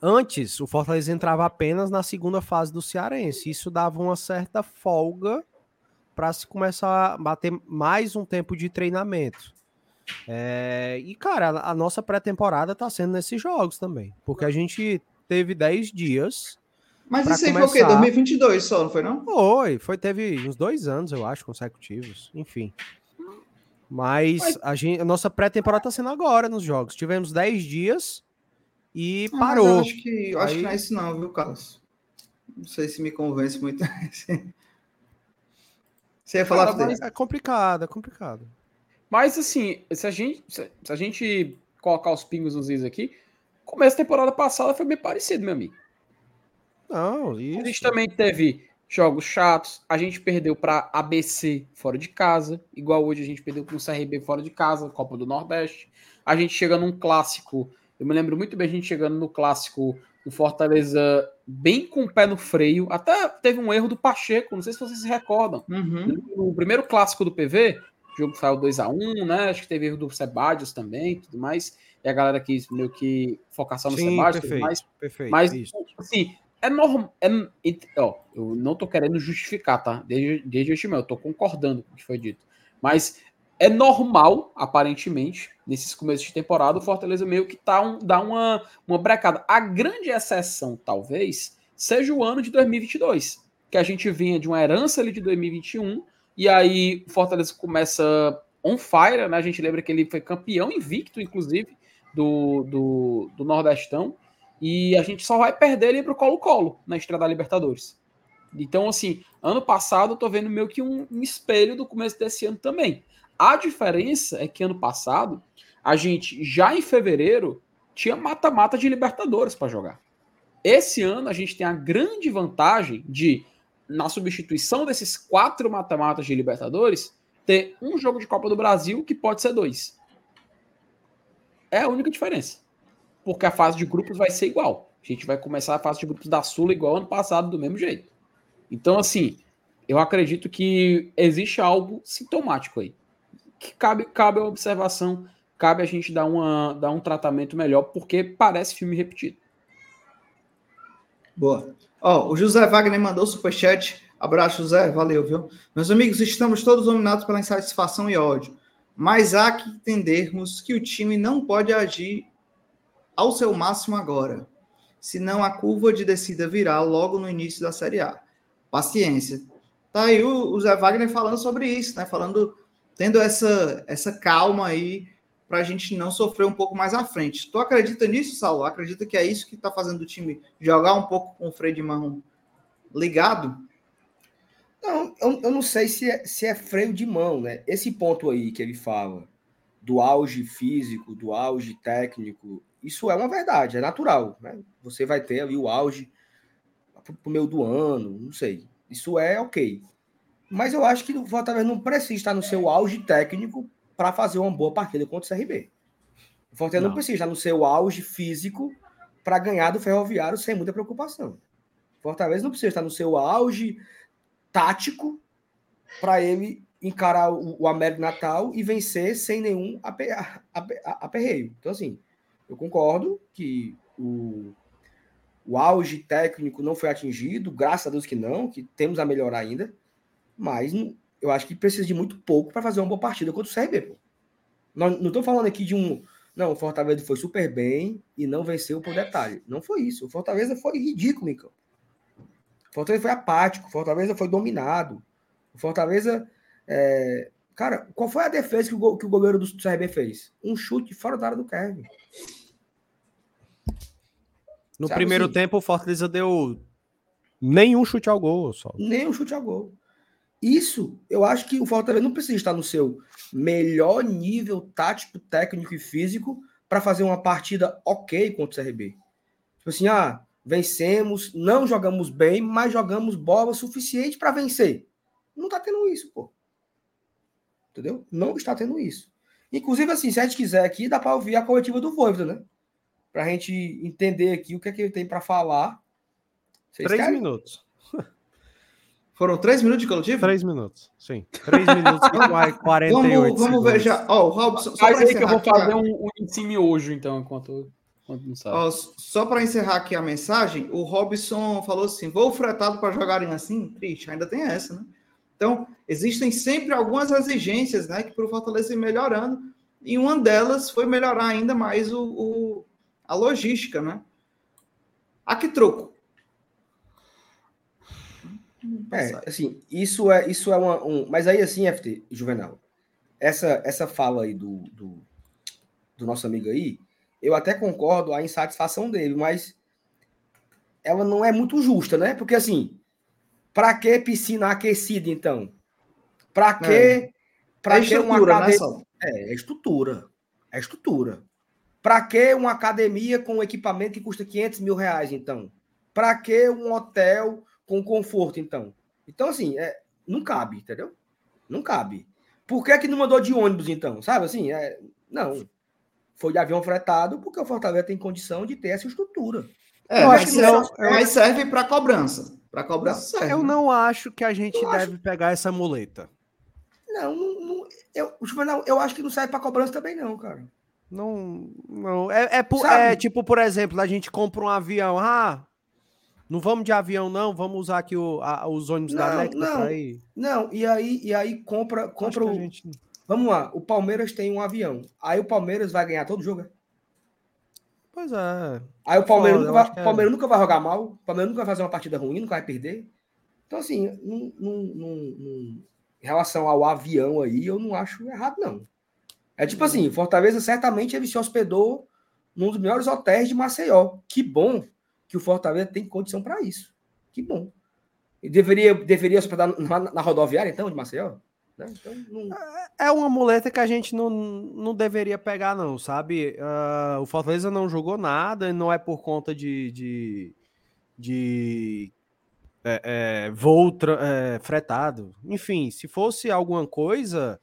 antes o Fortaleza entrava apenas na segunda fase do Cearense. Isso dava uma certa folga para se começar a bater mais um tempo de treinamento. É, e, cara, a, nossa pré-temporada está sendo nesses jogos também. Porque a gente teve 10 dias mas isso aí começar... foi o quê? 2022 só, não foi não? Foi, foi, teve uns dois anos, eu acho, consecutivos, enfim. Mas, Mas... A, gente, a nossa pré-temporada tá sendo agora nos jogos. Tivemos 10 dias e ah, parou. Eu acho que, eu acho que não é isso não, viu, Carlos? Não sei se me convence muito. [LAUGHS] Você ia falar Cara, É complicado, é complicado. Mas assim, se a gente, se a gente colocar os pingos nos is aqui, começo da temporada passada foi bem parecido, meu amigo. Não, isso. A gente também teve jogos chatos. A gente perdeu para ABC fora de casa, igual hoje a gente perdeu para o CRB fora de casa, Copa do Nordeste. A gente chega num clássico. Eu me lembro muito bem a gente chegando no clássico do Fortaleza bem com o pé no freio. Até teve um erro do Pacheco, não sei se vocês se recordam. Uhum. No primeiro clássico do PV, o jogo saiu 2 a 1 né? Acho que teve erro do Sebadios também tudo mais. E a galera quis meio que focar só no Sim, Sebadios perfeito, mais. Perfeito, mas, isso. assim, é normal. É, ó, eu não tô querendo justificar, tá? Desde, desde o eu tô concordando com o que foi dito. Mas é normal, aparentemente, nesses começos de temporada, o Fortaleza meio que tá um, dá uma, uma brecada. A grande exceção, talvez, seja o ano de 2022, que a gente vinha de uma herança ali de 2021, e aí o Fortaleza começa on fire, né? A gente lembra que ele foi campeão invicto, inclusive, do, do, do Nordestão, e a gente só vai perder ele para o Colo-Colo na Estrada da Libertadores. Então, assim, ano passado eu tô vendo meio que um, um espelho do começo desse ano também. A diferença é que ano passado, a gente já em fevereiro tinha mata-mata de Libertadores para jogar. Esse ano a gente tem a grande vantagem de, na substituição desses quatro mata-matas de Libertadores, ter um jogo de Copa do Brasil que pode ser dois. É a única diferença. Porque a fase de grupos vai ser igual. A gente vai começar a fase de grupos da Sula igual ano passado, do mesmo jeito. Então, assim, eu acredito que existe algo sintomático aí que cabe, cabe a observação, cabe a gente dar, uma, dar um tratamento melhor, porque parece filme repetido. Boa. Ó, o José Wagner mandou superchat. Abraço, José. Valeu, viu? Meus amigos, estamos todos dominados pela insatisfação e ódio. Mas há que entendermos que o time não pode agir ao seu máximo agora. Senão a curva de descida virá logo no início da Série A. Paciência. Tá aí o, o Zé Wagner falando sobre isso, né? Falando tendo essa, essa calma aí para a gente não sofrer um pouco mais à frente. Tu acredita nisso, Saulo? Acredita que é isso que está fazendo o time jogar um pouco com o freio de mão ligado? Não, eu, eu não sei se é, se é freio de mão, né? Esse ponto aí que ele fala do auge físico, do auge técnico, isso é uma verdade, é natural, né? Você vai ter ali o auge para o meio do ano, não sei. Isso é ok. Mas eu acho que o Fortaleza não precisa estar no seu auge técnico para fazer uma boa partida contra o CRB. O Fortaleza não, não precisa estar no seu auge físico para ganhar do Ferroviário sem muita preocupação. O Fortaleza não precisa estar no seu auge tático para ele encarar o, o América Natal e vencer sem nenhum aperreio. Então, assim, eu concordo que o, o auge técnico não foi atingido, graças a Deus que não, que temos a melhorar ainda. Mas eu acho que precisa de muito pouco para fazer uma boa partida contra o CRB. Pô. Não, estou falando aqui de um. Não, o Fortaleza foi super bem e não venceu por detalhe. Não foi isso. O Fortaleza foi ridículo em Fortaleza foi apático. Fortaleza foi dominado. Fortaleza. É... Cara, qual foi a defesa que o, que o goleiro do CRB fez? Um chute fora da área do Kevin. No Sabe primeiro assim? tempo, o Fortaleza deu nenhum chute ao gol. Só. Nenhum chute ao gol. Isso, eu acho que o Fortaleza não precisa estar no seu melhor nível tático, técnico e físico para fazer uma partida ok contra o CRB. Tipo assim, ah, vencemos, não jogamos bem, mas jogamos bola suficiente para vencer. Não está tendo isso, pô. Entendeu? Não está tendo isso. Inclusive, assim, se a gente quiser aqui, dá para ouvir a coletiva do Voivoda, né? Para a gente entender aqui o que é que ele tem para falar. Vocês Três querem? minutos. [LAUGHS] Foram três minutos de coletivo? Três minutos, sim. Três minutos e 48 Vamos, vamos ver já. Ó, oh, o Robson. Só aí que eu vou fazer um, um em cima hoje, então, enquanto, enquanto não sabe. Oh, só para encerrar aqui a mensagem, o Robson falou assim: vou fretado para jogarem assim? Triste, ainda tem essa, né? Então, existem sempre algumas exigências, né, que para o Fortaleza ir melhorando, e uma delas foi melhorar ainda mais o, o a logística, né? A que troco? É, assim, isso é, isso é uma, um. Mas aí, assim, FT, Juvenal, essa, essa fala aí do, do, do nosso amigo aí, eu até concordo a insatisfação dele, mas ela não é muito justa, né? Porque, assim, para que piscina aquecida, então? Para que. É. Para é que uma né, academia. Né, é, é estrutura. É estrutura. Para que uma academia com equipamento que custa 500 mil reais, então? Para que um hotel com conforto, então. Então, assim, é, não cabe, entendeu? Não cabe. Por que, que não mandou de ônibus, então? Sabe assim? É, não. Foi de avião fretado porque o Fortaleza tem condição de ter essa estrutura. É, é, mas serve para cobrança. Para cobrança serve. Eu não acho que a gente eu deve acho... pegar essa muleta. Não, não, não eu, eu acho que não serve para cobrança também, não, cara. Não, não. É, é, por, é, tipo, por exemplo, a gente compra um avião. Ah, não vamos de avião, não, vamos usar aqui o, a, os ônibus não, da Necta não, ir. Não, e aí, e aí compra, compra o. Gente... Vamos lá, o Palmeiras tem um avião. Aí o Palmeiras vai ganhar todo jogo? É? Pois é. Aí o Palmeiras, Foda, nunca vai, é. Palmeiras nunca vai jogar mal, o Palmeiras nunca vai fazer uma partida ruim, nunca vai perder. Então, assim, num- num- num- num- em relação ao avião aí, eu não acho errado, não. É tipo assim, Fortaleza certamente ele se hospedou num dos melhores hotéis de Maceió. Que bom que o Fortaleza tem condição para isso. Que bom. E deveria, deveria hospedar na, na rodoviária, então, de Maceió? Né? Então, não- É uma muleta que a gente não, não deveria pegar, não, sabe? Ah, o Fortaleza não jogou nada, não é por conta de, de, de é, é, voo é, fretado. Enfim, se fosse alguma coisa,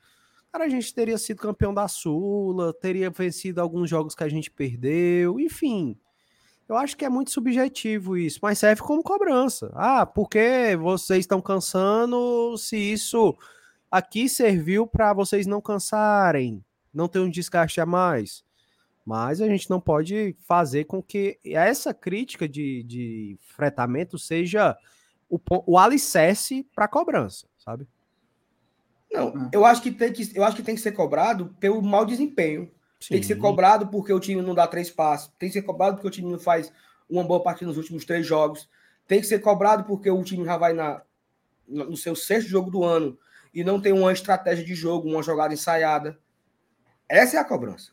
cara, a gente teria sido campeão da Sula, teria vencido alguns jogos que a gente perdeu, enfim. Eu acho que é muito subjetivo isso, mas serve como cobrança. Ah, porque vocês estão cansando se isso aqui serviu para vocês não cansarem, não ter um desgaste a mais. Mas a gente não pode fazer com que essa crítica de, de fretamento seja o, o alicerce para cobrança, sabe? Não, Ah. eu acho que tem que eu acho que tem que ser cobrado pelo mau desempenho. Tem que ser Sim. cobrado porque o time não dá três passos. Tem que ser cobrado porque o time não faz uma boa partida nos últimos três jogos. Tem que ser cobrado porque o time já vai na, no seu sexto jogo do ano e não tem uma estratégia de jogo, uma jogada ensaiada. Essa é a cobrança.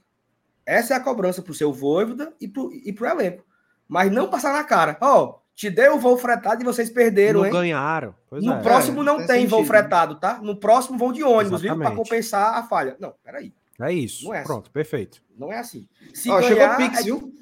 Essa é a cobrança pro seu Voivoda e pro, e pro elenco. Mas não passar na cara. Ó, te dei o voo fretado e vocês perderam, não hein? ganharam. Pois No é. próximo É, não tem tem voo sentido. fretado, tá? No próximo vão de ônibus, viu? Para Exatamente. compensar a falha. Não, peraí. É isso. Não é assim. Pronto, perfeito. Não é assim. Se Ó, chegou ganhar, o Pix, é- viu?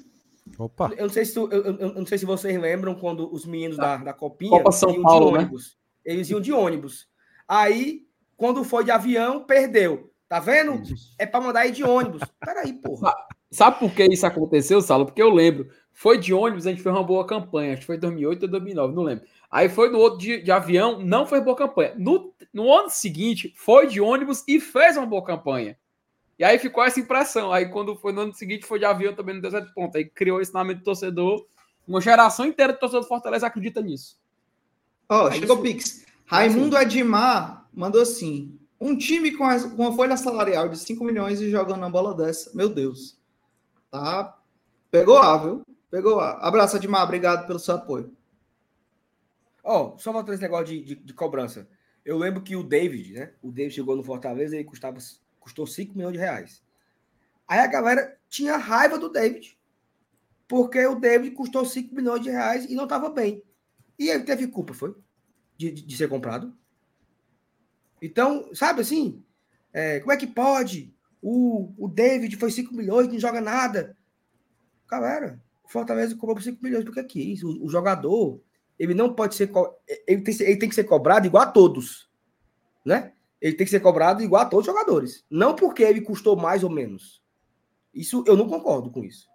Opa. Eu não sei se tu- eu, eu- não sei se vocês lembram quando os meninos da, da copinha Copa São iam Paulo, de né? ônibus. Eles iam de ônibus. Aí, quando foi de avião, perdeu. Tá vendo? É para mandar ir de ônibus. Peraí, porra. Sabe por que isso aconteceu, Salo? Porque eu lembro. Foi de ônibus, a gente fez uma boa campanha. Acho que foi 2008 ou 2009, não lembro. Aí foi do outro de, de avião, não foi boa campanha. No, no ano seguinte, foi de ônibus e fez uma boa campanha. E aí ficou essa impressão. Aí quando foi no ano seguinte, foi de avião também não deu certo ponto. Aí criou esse nome do torcedor. Uma geração inteira de torcedor do Fortaleza acredita nisso. Ó, É chegou o Pix. Raimundo Edmar mandou assim: um time com, as- com uma folha salarial de 5 milhões e jogando uma bola dessa. Meu Deus. Tá. Pegou A, viu? Pegou A. Abraço, Edmar. Obrigado pelo seu apoio. Ó, só voltando esse negócio de, de, de cobrança. Eu lembro que o David, né? O David chegou no Fortaleza e ele custava, custou 5 milhões de reais. Aí a galera tinha raiva do David. Porque o David custou 5 milhões de reais e não estava bem. E ele teve culpa, foi? De, de, ser comprado. Então, sabe assim? é, como é que pode? O, o David foi 5 milhões, não joga nada. Galera, o Fortaleza cobrou por 5 milhões porque quis. O, o jogador, ele não pode ser. Ele tem, que ser- ele tem que ser cobrado igual a todos. Né? Ele tem que ser cobrado igual a todos os jogadores. Não porque ele custou mais ou menos. Isso eu não concordo com isso.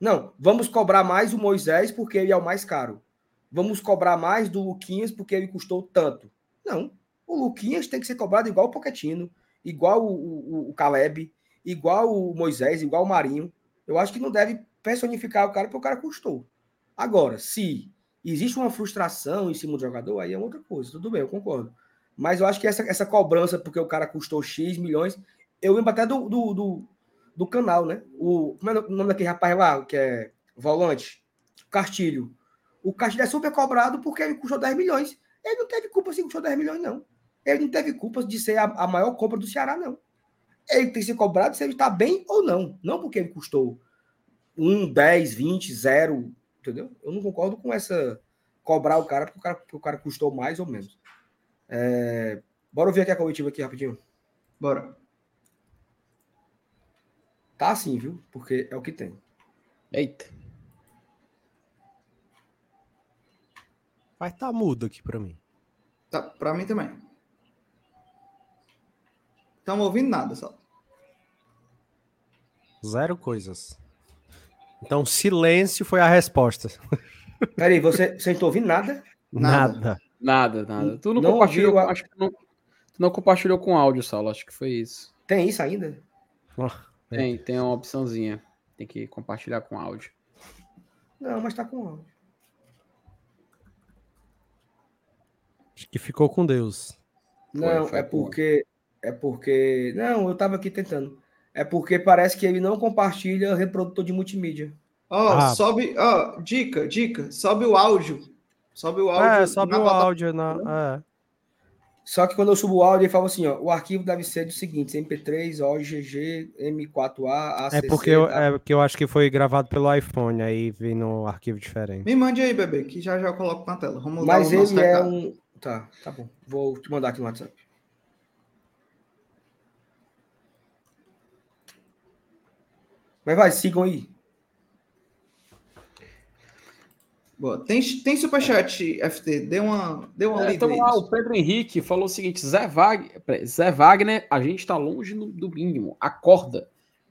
Não, vamos cobrar mais o Moisés porque ele é o mais caro. Vamos cobrar mais do Luquinhas porque ele custou tanto. Não. O Luquinhas tem que ser cobrado igual o Poquetino, igual o, o, o Caleb, igual o Moisés, igual o Marinho. Eu acho que não deve personificar o cara porque o cara custou. Agora, se existe uma frustração em cima do jogador, aí é outra coisa. Tudo bem, eu concordo. Mas eu acho que essa, essa cobrança, porque o cara custou X milhões, eu lembro até do, do, do, do canal, né? O, como é o nome daquele rapaz lá, que é volante? Castilho. O Castilho é super cobrado porque ele custou 10 milhões. Ele não teve culpa se custou 10 milhões, não. Ele não teve culpa de ser a, a maior compra do Ceará, não. Ele tem que ser cobrado se ele está bem ou não. Não porque ele custou 1, 10, 20, 0. Entendeu? Eu não concordo com essa cobrar o cara porque o cara, porque o cara custou mais ou menos. É, Bora ouvir aqui a coletiva aqui rapidinho. Bora. Tá assim, viu? Porque é o que tem. Eita. Vai tá mudo aqui pra mim. Tá, pra mim também. Estamos ouvindo nada, só. Zero coisas. Então, silêncio foi a resposta. [LAUGHS] Peraí, você, você não tá ouvindo nada? Nada. Nada. Nada, nada. Tu não, Não compartilhou, a- acho que não, tu não compartilhou com áudio, Saulo. Acho que foi isso. Tem isso ainda? É. Tem, tem uma opçãozinha. Tem que compartilhar com áudio. Não, mas tá com áudio. Acho que ficou com Deus. Não, foi é com- porque É porque. Não, eu estava aqui tentando. É porque parece que ele não compartilha reprodutor de multimídia. Ó, oh, ah. sobe. Ó, oh, dica, dica. Sobe o áudio. Sobe o áudio. É, sobe o áudio. Na, é. Só que quando eu subo o áudio, ele fala assim: ó, o arquivo deve ser do seguinte: MP3, OGG, M4A, ACC. É porque, eu, é porque eu acho que foi gravado pelo iPhone, aí vem no arquivo diferente. Me mande aí, bebê, que já já eu coloco na tela. Vamos Mas ele é um. Tá, tá bom. Vou te mandar aqui no WhatsApp. Mas vai, sigam aí. Boa. Tem, tem superchat, FT? Dê uma, dê uma é, Então lá, o Pedro Henrique falou o seguinte: Zé Wagner, Zé Wagner a gente está longe no, do mínimo. Acorda.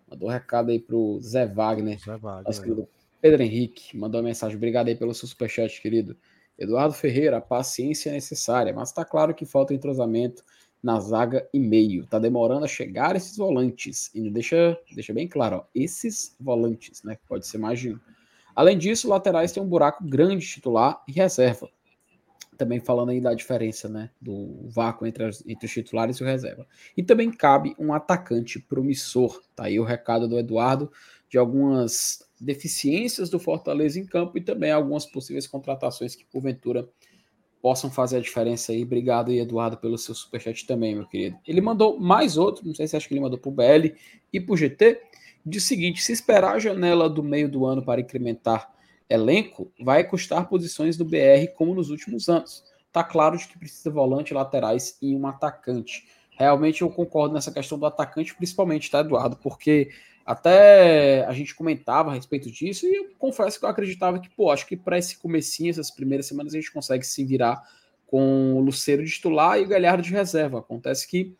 Mandou um recado aí pro Zé Wagner. Zé Wagner. Pedro Henrique mandou uma mensagem. Obrigado aí pelo seu superchat, querido. Eduardo Ferreira, a paciência é necessária, mas está claro que falta entrosamento na zaga e meio. Tá demorando a chegar esses volantes. E deixa, deixa bem claro, ó, esses volantes, né? Pode ser mais de um. Além disso, laterais têm um buraco grande titular e reserva. Também falando aí da diferença né, do vácuo entre, as, entre os titulares e o reserva. E também cabe um atacante promissor. Tá aí o recado do Eduardo de algumas deficiências do Fortaleza em campo e também algumas possíveis contratações que, porventura, possam fazer a diferença aí. Obrigado aí, Eduardo, pelo seu superchat também, meu querido. Ele mandou mais outro, não sei se acha que ele mandou para o BL e para o GT diz o seguinte: se esperar a janela do meio do ano para incrementar elenco, vai custar posições do BR como nos últimos anos. Tá claro de que precisa volante, laterais e um atacante. Realmente eu concordo nessa questão do atacante, principalmente, tá, Eduardo? Porque até a gente comentava a respeito disso e eu confesso que eu acreditava que, pô, acho que para esse comecinho, essas primeiras semanas, a gente consegue se virar com o Luceiro de titular e o Galhardo de reserva. Acontece que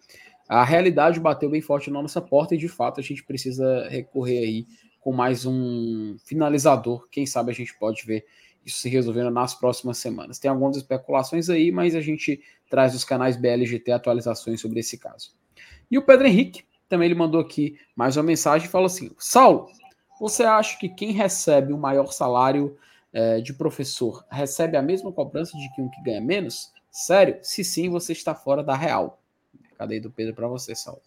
a realidade bateu bem forte na nossa porta e de fato a gente precisa recorrer aí com mais um finalizador. Quem sabe a gente pode ver isso se resolvendo nas próximas semanas. Tem algumas especulações aí, mas a gente traz os canais BLGT atualizações sobre esse caso. E o Pedro Henrique também ele mandou aqui mais uma mensagem e falou assim: Saulo, você acha que quem recebe o maior salário é, de professor recebe a mesma cobrança de que um que ganha menos? Sério? Se sim, você está fora da real. Cadê do Pedro para você, Saulo?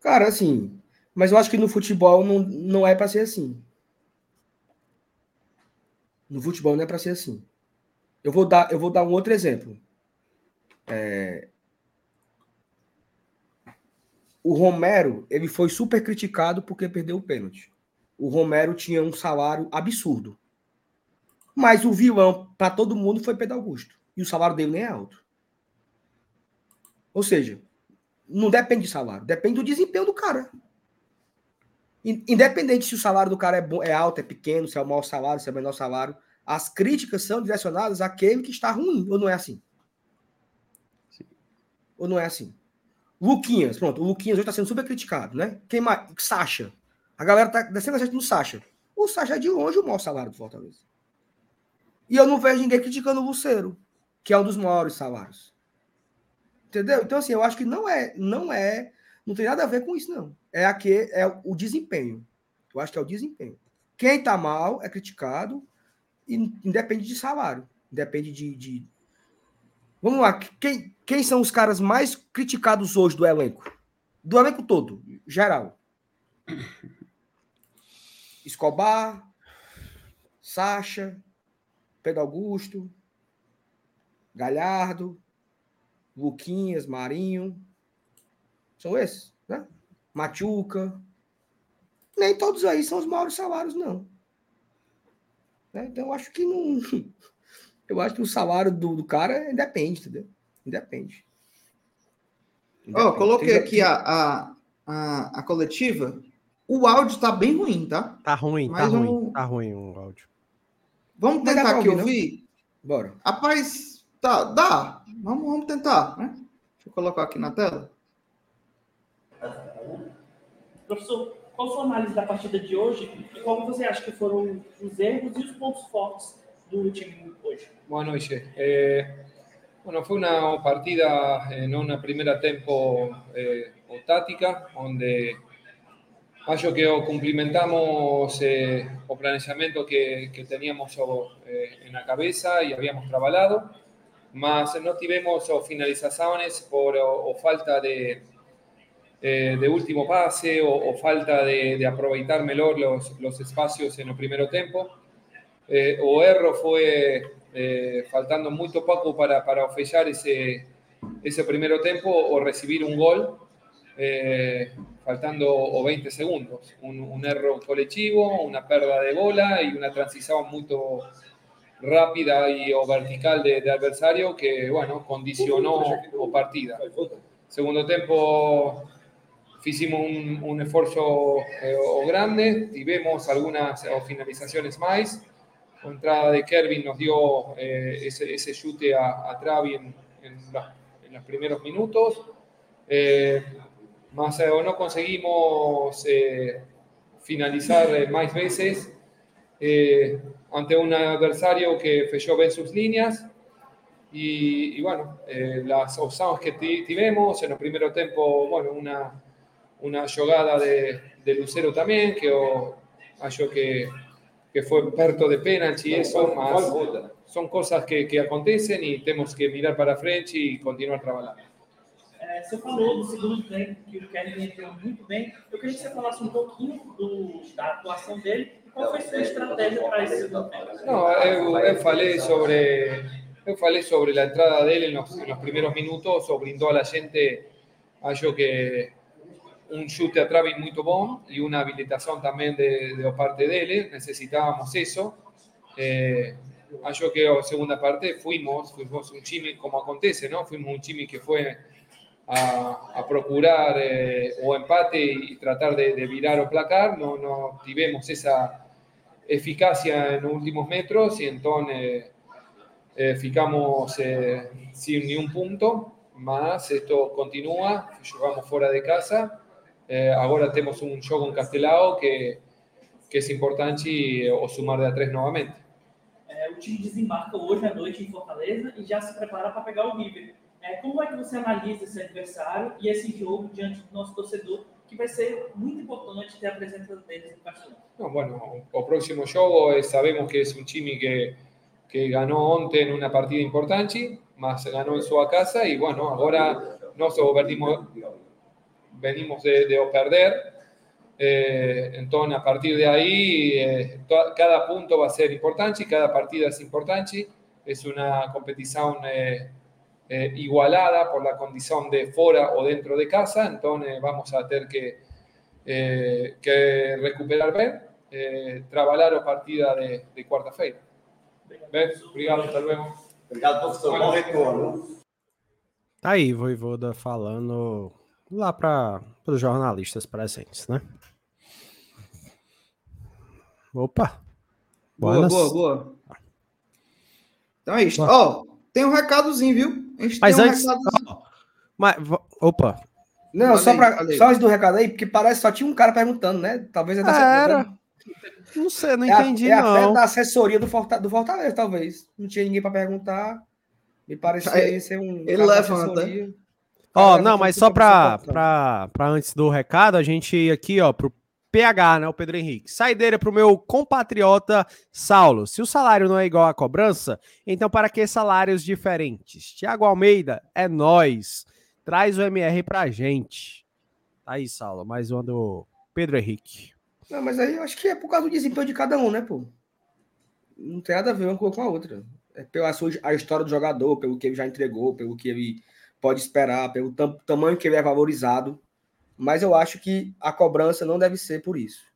Cara, assim, mas eu acho que no futebol não, não é para ser assim. No futebol não é para ser assim. Eu vou dar, eu vou dar um outro exemplo. É... O Romero, ele foi super criticado porque perdeu o pênalti. O Romero tinha um salário absurdo. Mas o vilão para todo mundo foi Pedro Augusto. E o salário dele nem é alto. Ou seja, não depende de salário, depende do desempenho do cara. Independente se o salário do cara é, bom, é alto, é pequeno, se é o maior salário, se é o menor salário, as críticas são direcionadas àquele que está ruim, ou não é assim? Sim. Ou não é assim? Luquinhas, pronto, o Luquinhas hoje está sendo super criticado, né? Quem mais? Sacha. A galera tá descendo a gente no Sacha. O Sacha é de longe o maior salário do Fortaleza. E eu não vejo ninguém criticando o Luceiro, que é um dos maiores salários. Entendeu? Então, assim, eu acho que não é, não é, não tem nada a ver com isso, não. É aqui, é o desempenho. Eu acho que é o desempenho. Quem tá mal é criticado, e independe de salário, independe de, de... Vamos lá, quem, quem são os caras mais criticados hoje do elenco? Do elenco todo, geral. Escobar, Sacha, Pedro Augusto, Galhardo, Luquinhas, Marinho. São esses, né? Machuca. Nem todos aí são os maiores salários, não. Né? Então, eu acho que não. [LAUGHS] Eu acho que o salário do, do cara independe, entendeu? Independe. Ó, oh, coloquei aqui a, a, a, a, coletiva. O áudio tá bem ruim, tá? Tá ruim, tá Mas tá um... ruim. Tá ruim o áudio. Vamos tentar aqui ouvir? Bora. Rapaz, tá, dá. Vamos, vamos tentar, né? Deixa eu colocar aqui na tela. Professor, qual sua análise da partida de hoje e como você acha que foram os erros e os pontos fortes do time hoje? Boa noite. Eh, bueno, fue una partida en una primera tempo eh, o táctica, onde acho que o cumplimentamos eh, o planeamiento que, que teníamos eh, en la cabeza y habíamos trabajado. mas no tivemos finalizaciones por o, falta de, eh, de último pase o, o falta de, de, aprovechar mejor los, los, espacios en el primer tiempo. Eh, o erro fue eh, faltando muy poco para, para ofrecer ese, ese primer tiempo o recibir un gol eh, faltando o 20 segundos. Un, un, error colectivo, una pérdida de bola y una transición muy rápida y o vertical de, de adversario que, bueno, condicionó o partida. Segundo tiempo hicimos un, un esfuerzo eh, grande, tivemos algunas o finalizaciones más. La entrada de Kervin nos dio eh, ese, ese chute a, a Travi en, en, la, en, los primeros minutos. Eh, más eh, o no conseguimos eh, finalizar eh, más veces ante un adversario que fechó bien sus líneas. Y, y bueno, las opciones que tuvimos en el primer tiempo, bueno, una una jugada de, de Lucero también, que yo que, que fue perto de penalti y eso, más son cosas que, que acontecen y tenemos que mirar para frente y continuar trabajando. É, você falou do segundo tempo que o Kevin entrou muito bem. Eu queria que você falasse um pouquinho do, da atuação dele e qual foi a sua estratégia para esse segundo tempo. Não, eu, eu falei sobre eu falei sobre a entrada dele nos, nos primeiros minutos, o brindou a la gente, acho que un chute a Travis muy bom y una habilitación también de, de parte de él. Necesitábamos eso. Eh, yo que la segunda parte fuimos, fuimos un chimi, como acontece, ¿no? Fuimos un chimi que fue a, a procurar eh, o empate y tratar de, de, virar o placar. No, no tivemos esa eficacia en los últimos metros y entonces eh, ficamos eh, sin ni un punto. Más esto continúa, jugamos fuera de casa eh, agora temos um jogo em Castelao que, que é importante o sumar de a três novamente. É, o time desembarca hoje à noite em Fortaleza e já se prepara para pegar o River. É, como é que você analisa esse adversário e esse jogo diante do nosso torcedor, que vai ser muito importante ter a presença deles no Castelão? Não, bueno, o próximo jogo é, sabemos que é um time que, que ganhou ontem uma partida importante, mas ganhou em sua casa e, bueno, agora nós vertimos venimos de, de perder. Eh, entonces, a partir de ahí, eh, to, cada punto va a ser importante, cada partida es importante. Es una competición eh, eh igualada por la condición de fuera o dentro de casa, entonces vamos a tener que, eh, que recuperar bien, eh, trabajar a partida de, de quarta-feira. Obrigado, hasta luego. Obrigado, professor. Bom retorno. Tá aí, Voivoda falando lá para os jornalistas presentes, né? Opa! Boa, boa, boa. Então é isso. Ó, oh, tem um recadozinho, viu? Mas um antes. Oh, mas, opa. Não, só, pra, só antes do recado aí, porque parece que só tinha um cara perguntando, né? Talvez é da Era. Não sei, não é entendi, a, é não. É da assessoria do, Fortaleza, do Fortaleza, talvez. Não tinha ninguém para perguntar. Me parecia ser um. Ele levanta. Ó, oh, não, mas só para antes do recado, a gente ir aqui, ó, pro PH, né, o Pedro Henrique. Saideira para o meu compatriota Saulo. Se o salário não é igual à cobrança, então para que salários diferentes? Tiago Almeida, é nós. Traz o MR pra gente. Tá aí, Saulo, mais uma do Pedro Henrique. Não, mas aí eu acho que é por causa do desempenho de cada um, né, pô? Não tem nada a ver uma com a outra. É pela sua, a história do jogador, pelo que ele já entregou, pelo que ele pode esperar, pelo tam tamanho que ele é valorizado, mas eu acho que a cobrança não deve ser por isso.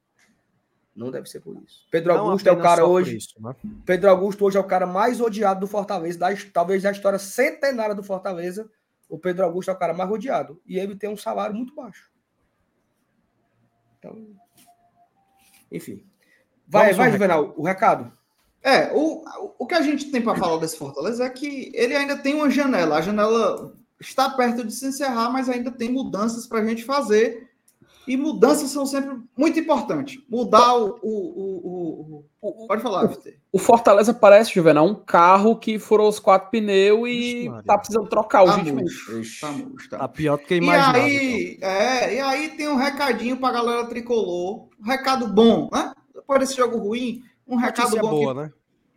Não deve ser por isso. Pedro não Augusto é o cara hoje. Isso, né? Pedro Augusto hoje é o cara mais odiado do Fortaleza, da, talvez da história centenária do Fortaleza. O Pedro Augusto é o cara mais odiado. E ele tem um salário muito baixo. Então. Enfim. Vai, vai, Juvenal, o recado. É, o, o que a gente tem para falar desse Fortaleza é que ele ainda tem uma janela. A janela está perto de se encerrar, mas ainda tem mudanças para a gente fazer. E mudanças são sempre muito importantes. Mudar o. o, o, o pode falar, Victor. O Fortaleza parece, Juvenal, um carro que furou os quatro pneus e Ixi, tá precisando trocar tá o tá, murcho, tá. tá pior do que imaginava. E aí, então. é, e aí tem um recadinho para a galera tricolor. Um recado bom, né? Depois desse jogo ruim, um recado Notícia bom. boa, que... né?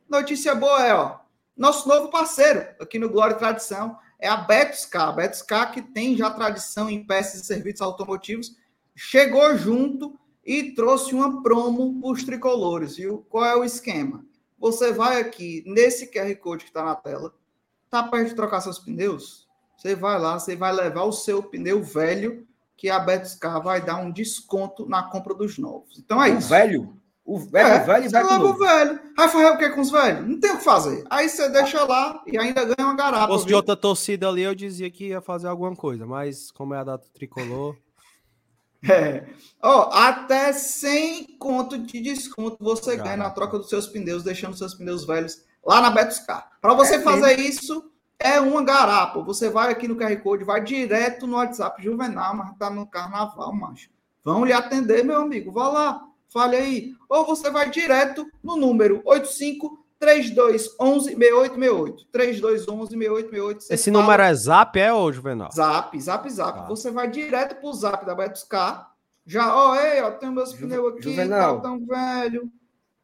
Notícia boa é, ó. Nosso novo parceiro aqui no Glória e Tradição é a Betoscar. A Betoscar que tem já tradição em peças e serviços automotivos, chegou junto e trouxe uma promo para os tricolores, viu? Qual é o esquema? Você vai aqui nesse QR Code que está na tela, tá perto de trocar seus pneus? Você vai lá, você vai levar o seu pneu velho, que a Betoscar vai dar um desconto na compra dos novos. Então é o isso. velho? O velho, é, velho você leva o velho. Vai fazer o que com os velhos? Não tem o que fazer. Aí você deixa lá e ainda ganha uma garapa. Se de outra torcida ali, eu dizia que ia fazer alguma coisa, mas como é a data tricolor. [LAUGHS] É. Ó, até 100 conto de desconto você ganha na troca dos seus pneus, deixando seus pneus velhos lá na Betoscar. Para você É fazer isso, é uma garapa. Você vai aqui no QR Code, vai direto no WhatsApp Juvenal, mas tá no carnaval, macho. Vão lhe atender, meu amigo. Vá lá, fale aí. Ou você vai direto no número 85 3211 6868. 3211 6868. Você Esse fala- número é zap, é, ô Juvenal? Zap, zap, zap. Tá. Você vai direto pro zap da Betoscar. Já, ó, ei, ó, tem meus Ju- pneus aqui, Juvenal. tá tão velho.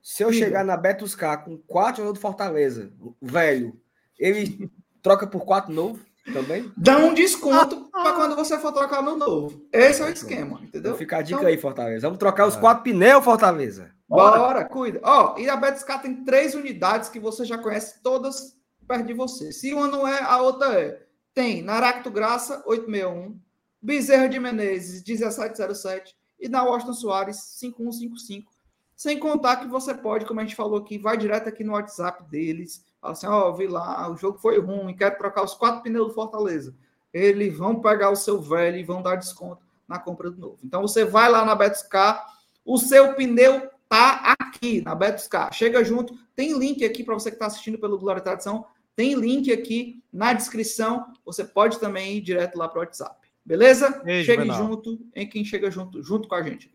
Se eu chegar na Betoscar com quatro jogadores do Fortaleza, velho, ele troca por quatro novo também? Dá um desconto para quando você for trocar no novo. Esse é o esquema, entendeu? Então fica a dica Então- aí, Fortaleza. Vamos trocar os É. quatro pneus, Fortaleza. Bora, cuida. Ó, e a Betoscar tem três unidades que você já conhece todas perto de você. Se uma não é, a outra é. Tem Naracto Graça, 861, Bezerra de Menezes, 1707 e na Washington Soares, 5155. Sem contar que você pode, como a gente falou aqui, vai direto aqui no WhatsApp deles. Fala assim, ó, vi lá, o jogo foi ruim, quero trocar os quatro pneus do Fortaleza. Eles vão pegar o seu velho e vão dar desconto na compra do novo. Então você vai lá na Betoscar, o seu pneu tá aqui na Betoscar. Chega junto, tem link aqui para você que está assistindo pelo Glória e Tradição, tem link aqui na descrição. Você pode também ir direto lá para o WhatsApp. Beleza? Ei, Chegue Juvenal. junto em quem chega junto, junto com a gente.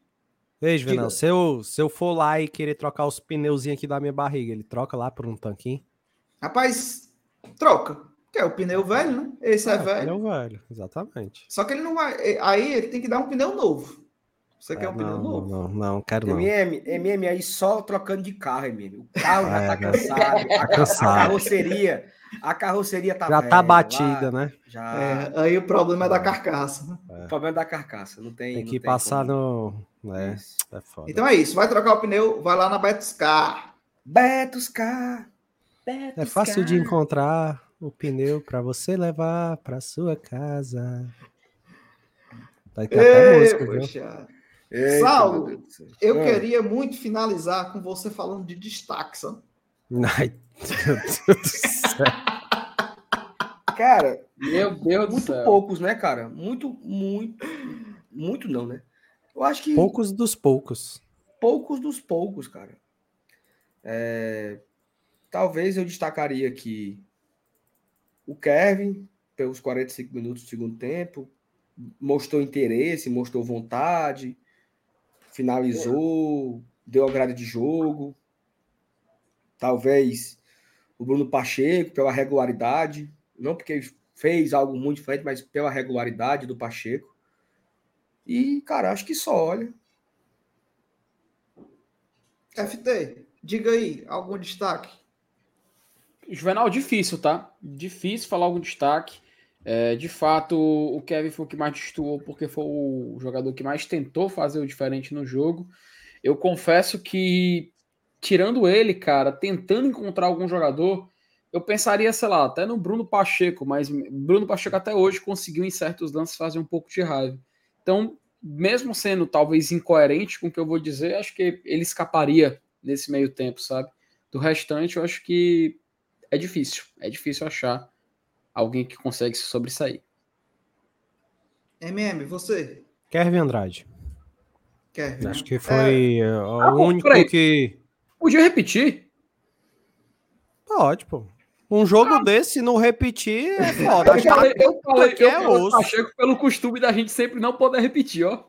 Juvenal, Diga. se eu, se eu for lá e querer trocar os pneuzinhos aqui da minha barriga, ele troca lá por um tanquinho? Rapaz, troca. Que é o pneu velho, né? Esse é, velho. Pneu velho, exatamente. Só que ele não vai. Aí ele tem que dar um pneu novo. Você quer É, um pneu não, novo? não, não, não, quero não. MM, MM aí só trocando de carro, MM. O carro já É, tá né? cansado. A, ca- cansado. a carroceria, a carroceria tá Já velha, tá batida, lá né? Já. É, aí o problema é da carcaça. né? O problema é da carcaça, não tem. Tem não que passar como. no. É, é foda. Então é isso. Vai trocar o pneu, vai lá na Betoscar. Betos Car. É fácil de encontrar o pneu para você levar para sua casa. Vai ter até música, viu? Eita, Saulo, do. Eu Ah, queria muito finalizar com você falando de destaque, sabe? [LAUGHS] Ai, meu Deus do céu. Cara, Meu Deus do muito céu. poucos, né, cara? Muito, muito. Muito não, né? Eu acho que Poucos dos poucos. poucos dos poucos, cara. É, talvez eu destacaria aqui o Kevin, pelos 45 minutos do segundo tempo, mostrou interesse, mostrou vontade, finalizou, deu a grade de jogo. Talvez o Bruno Pacheco, pela regularidade, não porque fez algo muito diferente, mas pela regularidade do Pacheco. E, cara, acho que só, olha. FT, diga aí, algum destaque? Juvenal, difícil, tá? Difícil falar algum destaque. É, de fato, o Kevin foi o que mais destoou, porque foi o jogador que mais tentou fazer o diferente no jogo. Eu confesso que, tirando ele, cara, tentando encontrar algum jogador, eu pensaria, sei lá, até no Bruno Pacheco, mas Bruno Pacheco até hoje conseguiu em certos lances fazer um pouco de raiva. Então, mesmo sendo talvez incoerente com o que eu vou dizer, acho que ele escaparia nesse meio tempo, sabe? Do restante, eu acho que é difícil. É difícil achar alguém que consegue se sobressair. MM, você? Kevin Andrade. Né? Acho que foi é, o Ah, único peraí. que. Podia repetir? Pode, pô. Um jogo desse, não repetir, é [LAUGHS] foda. Eu Acho que falei, eu falei, aqui eu é osso. Pacheco pelo costume da gente sempre não poder repetir, ó.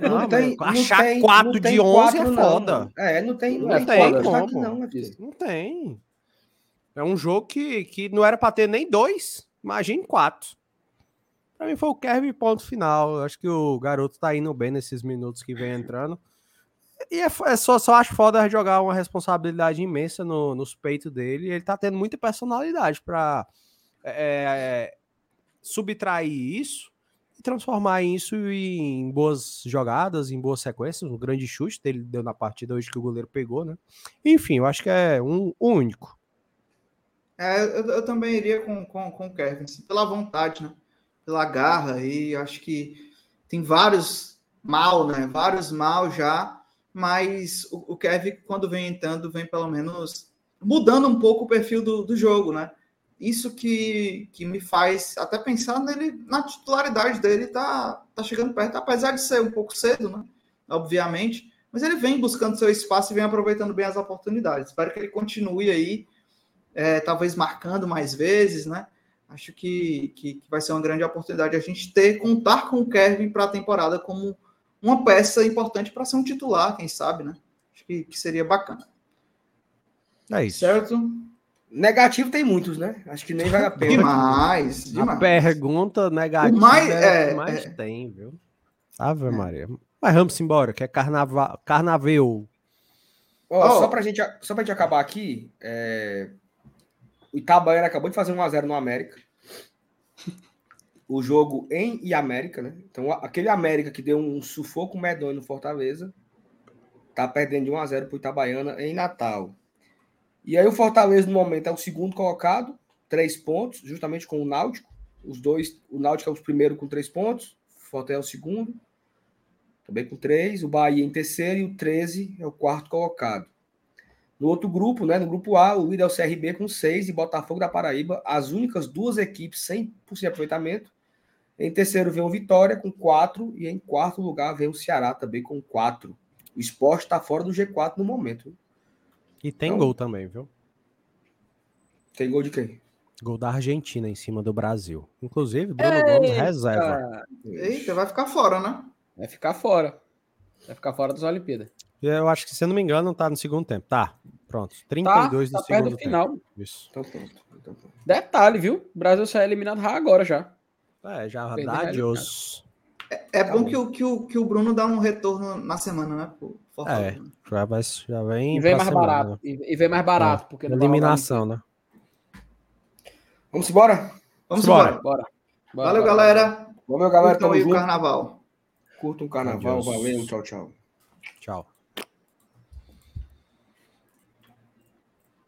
Não, Não tem, mano, não achar tem- não de tem 11 quatro, é não, foda. mano. É, não tem, não Não tem tem quatro como. não. Não tem. É um jogo que, que não era pra ter nem dois. Imagine quatro. Pra mim foi o Kevin ponto final. Eu acho que o garoto tá indo bem nesses minutos que vem entrando. E é, é só, só acho foda jogar uma responsabilidade imensa no, nos peitos dele. Ele tá tendo muita personalidade pra é, subtrair isso e transformar isso em boas jogadas, em boas sequências, um grande chute dele deu na partida hoje que o goleiro pegou, né? Enfim, eu acho que é um único. É, eu, eu, também iria com, com, com o Kevin, assim, pela vontade, né? Pela garra, e acho que tem vários mal, né? Vários mal já, mas o, o Kevin, quando vem entrando, vem pelo menos mudando um pouco o perfil do, do jogo, né? Isso que, que me faz até pensar nele, na titularidade dele, tá, tá chegando perto, apesar de ser um pouco cedo, né? Obviamente, mas ele vem buscando seu espaço e vem aproveitando bem as oportunidades. Espero que ele continue aí é, talvez marcando mais vezes, né? Acho que, que, que, vai ser uma grande oportunidade a gente ter, contar com o Kevin para a temporada como uma peça importante para ser um titular, quem sabe, né? Acho que, que seria bacana. É isso. Certo? Negativo tem muitos, né? Acho que nem vale a pena. demais, demais. A pergunta negativa mais, é, é, mais é. tem, viu? Ave é. Maria. Mas vamos embora, que é carnaval. Carnaval. Ó, oh. Só, pra gente, só pra gente acabar aqui, é... O Itabaiana acabou de fazer 1x0 no América. O jogo em e América, né? Então, aquele América que deu um sufoco medonho no Fortaleza, tá perdendo de 1x0 pro Itabaiana em Natal. E aí o Fortaleza, no momento, é o segundo colocado, três pontos, justamente com o Náutico. Os dois, o Náutico é o primeiro com três pontos, o Fortaleza é o segundo, também com três, o Bahia em terceiro e o 13 é o quarto colocado. No outro grupo, né, no grupo A, o líder é o CRB com 6 e Botafogo da Paraíba, as únicas duas equipes 100% de aproveitamento. Em terceiro vem o Vitória com 4 e em quarto lugar vem o Ceará também com 4. O esporte está fora do G4 no momento. E tem então, gol também, viu? Tem gol de quem? Gol da Argentina em cima do Brasil. Inclusive, Bruno Eita. Gomes reserva. Eita, vai ficar fora, né? Vai ficar fora. Vai ficar fora das Olimpíadas. Eu acho que, se eu não me engano, tá no segundo tempo. Tá, pronto. 32 tá, do tá segundo do final. Tempo. Isso. Então, pronto. Então, pronto. Detalhe, viu? O Brasil sai eliminado agora já. É, já dá adiós. É, é tá bom, que o, que, o, que o Bruno dá um retorno na semana, né? é, já, vai, já vem. E vem mais semana, barato. Né? E, vem mais barato. É, porque eliminação, né? Vamos embora? Vamos embora. Bora. bora. Valeu, galera. Valeu, galera. Curtam aí o carnaval. Curtam o carnaval. Valeu. Tchau, tchau. Tchau.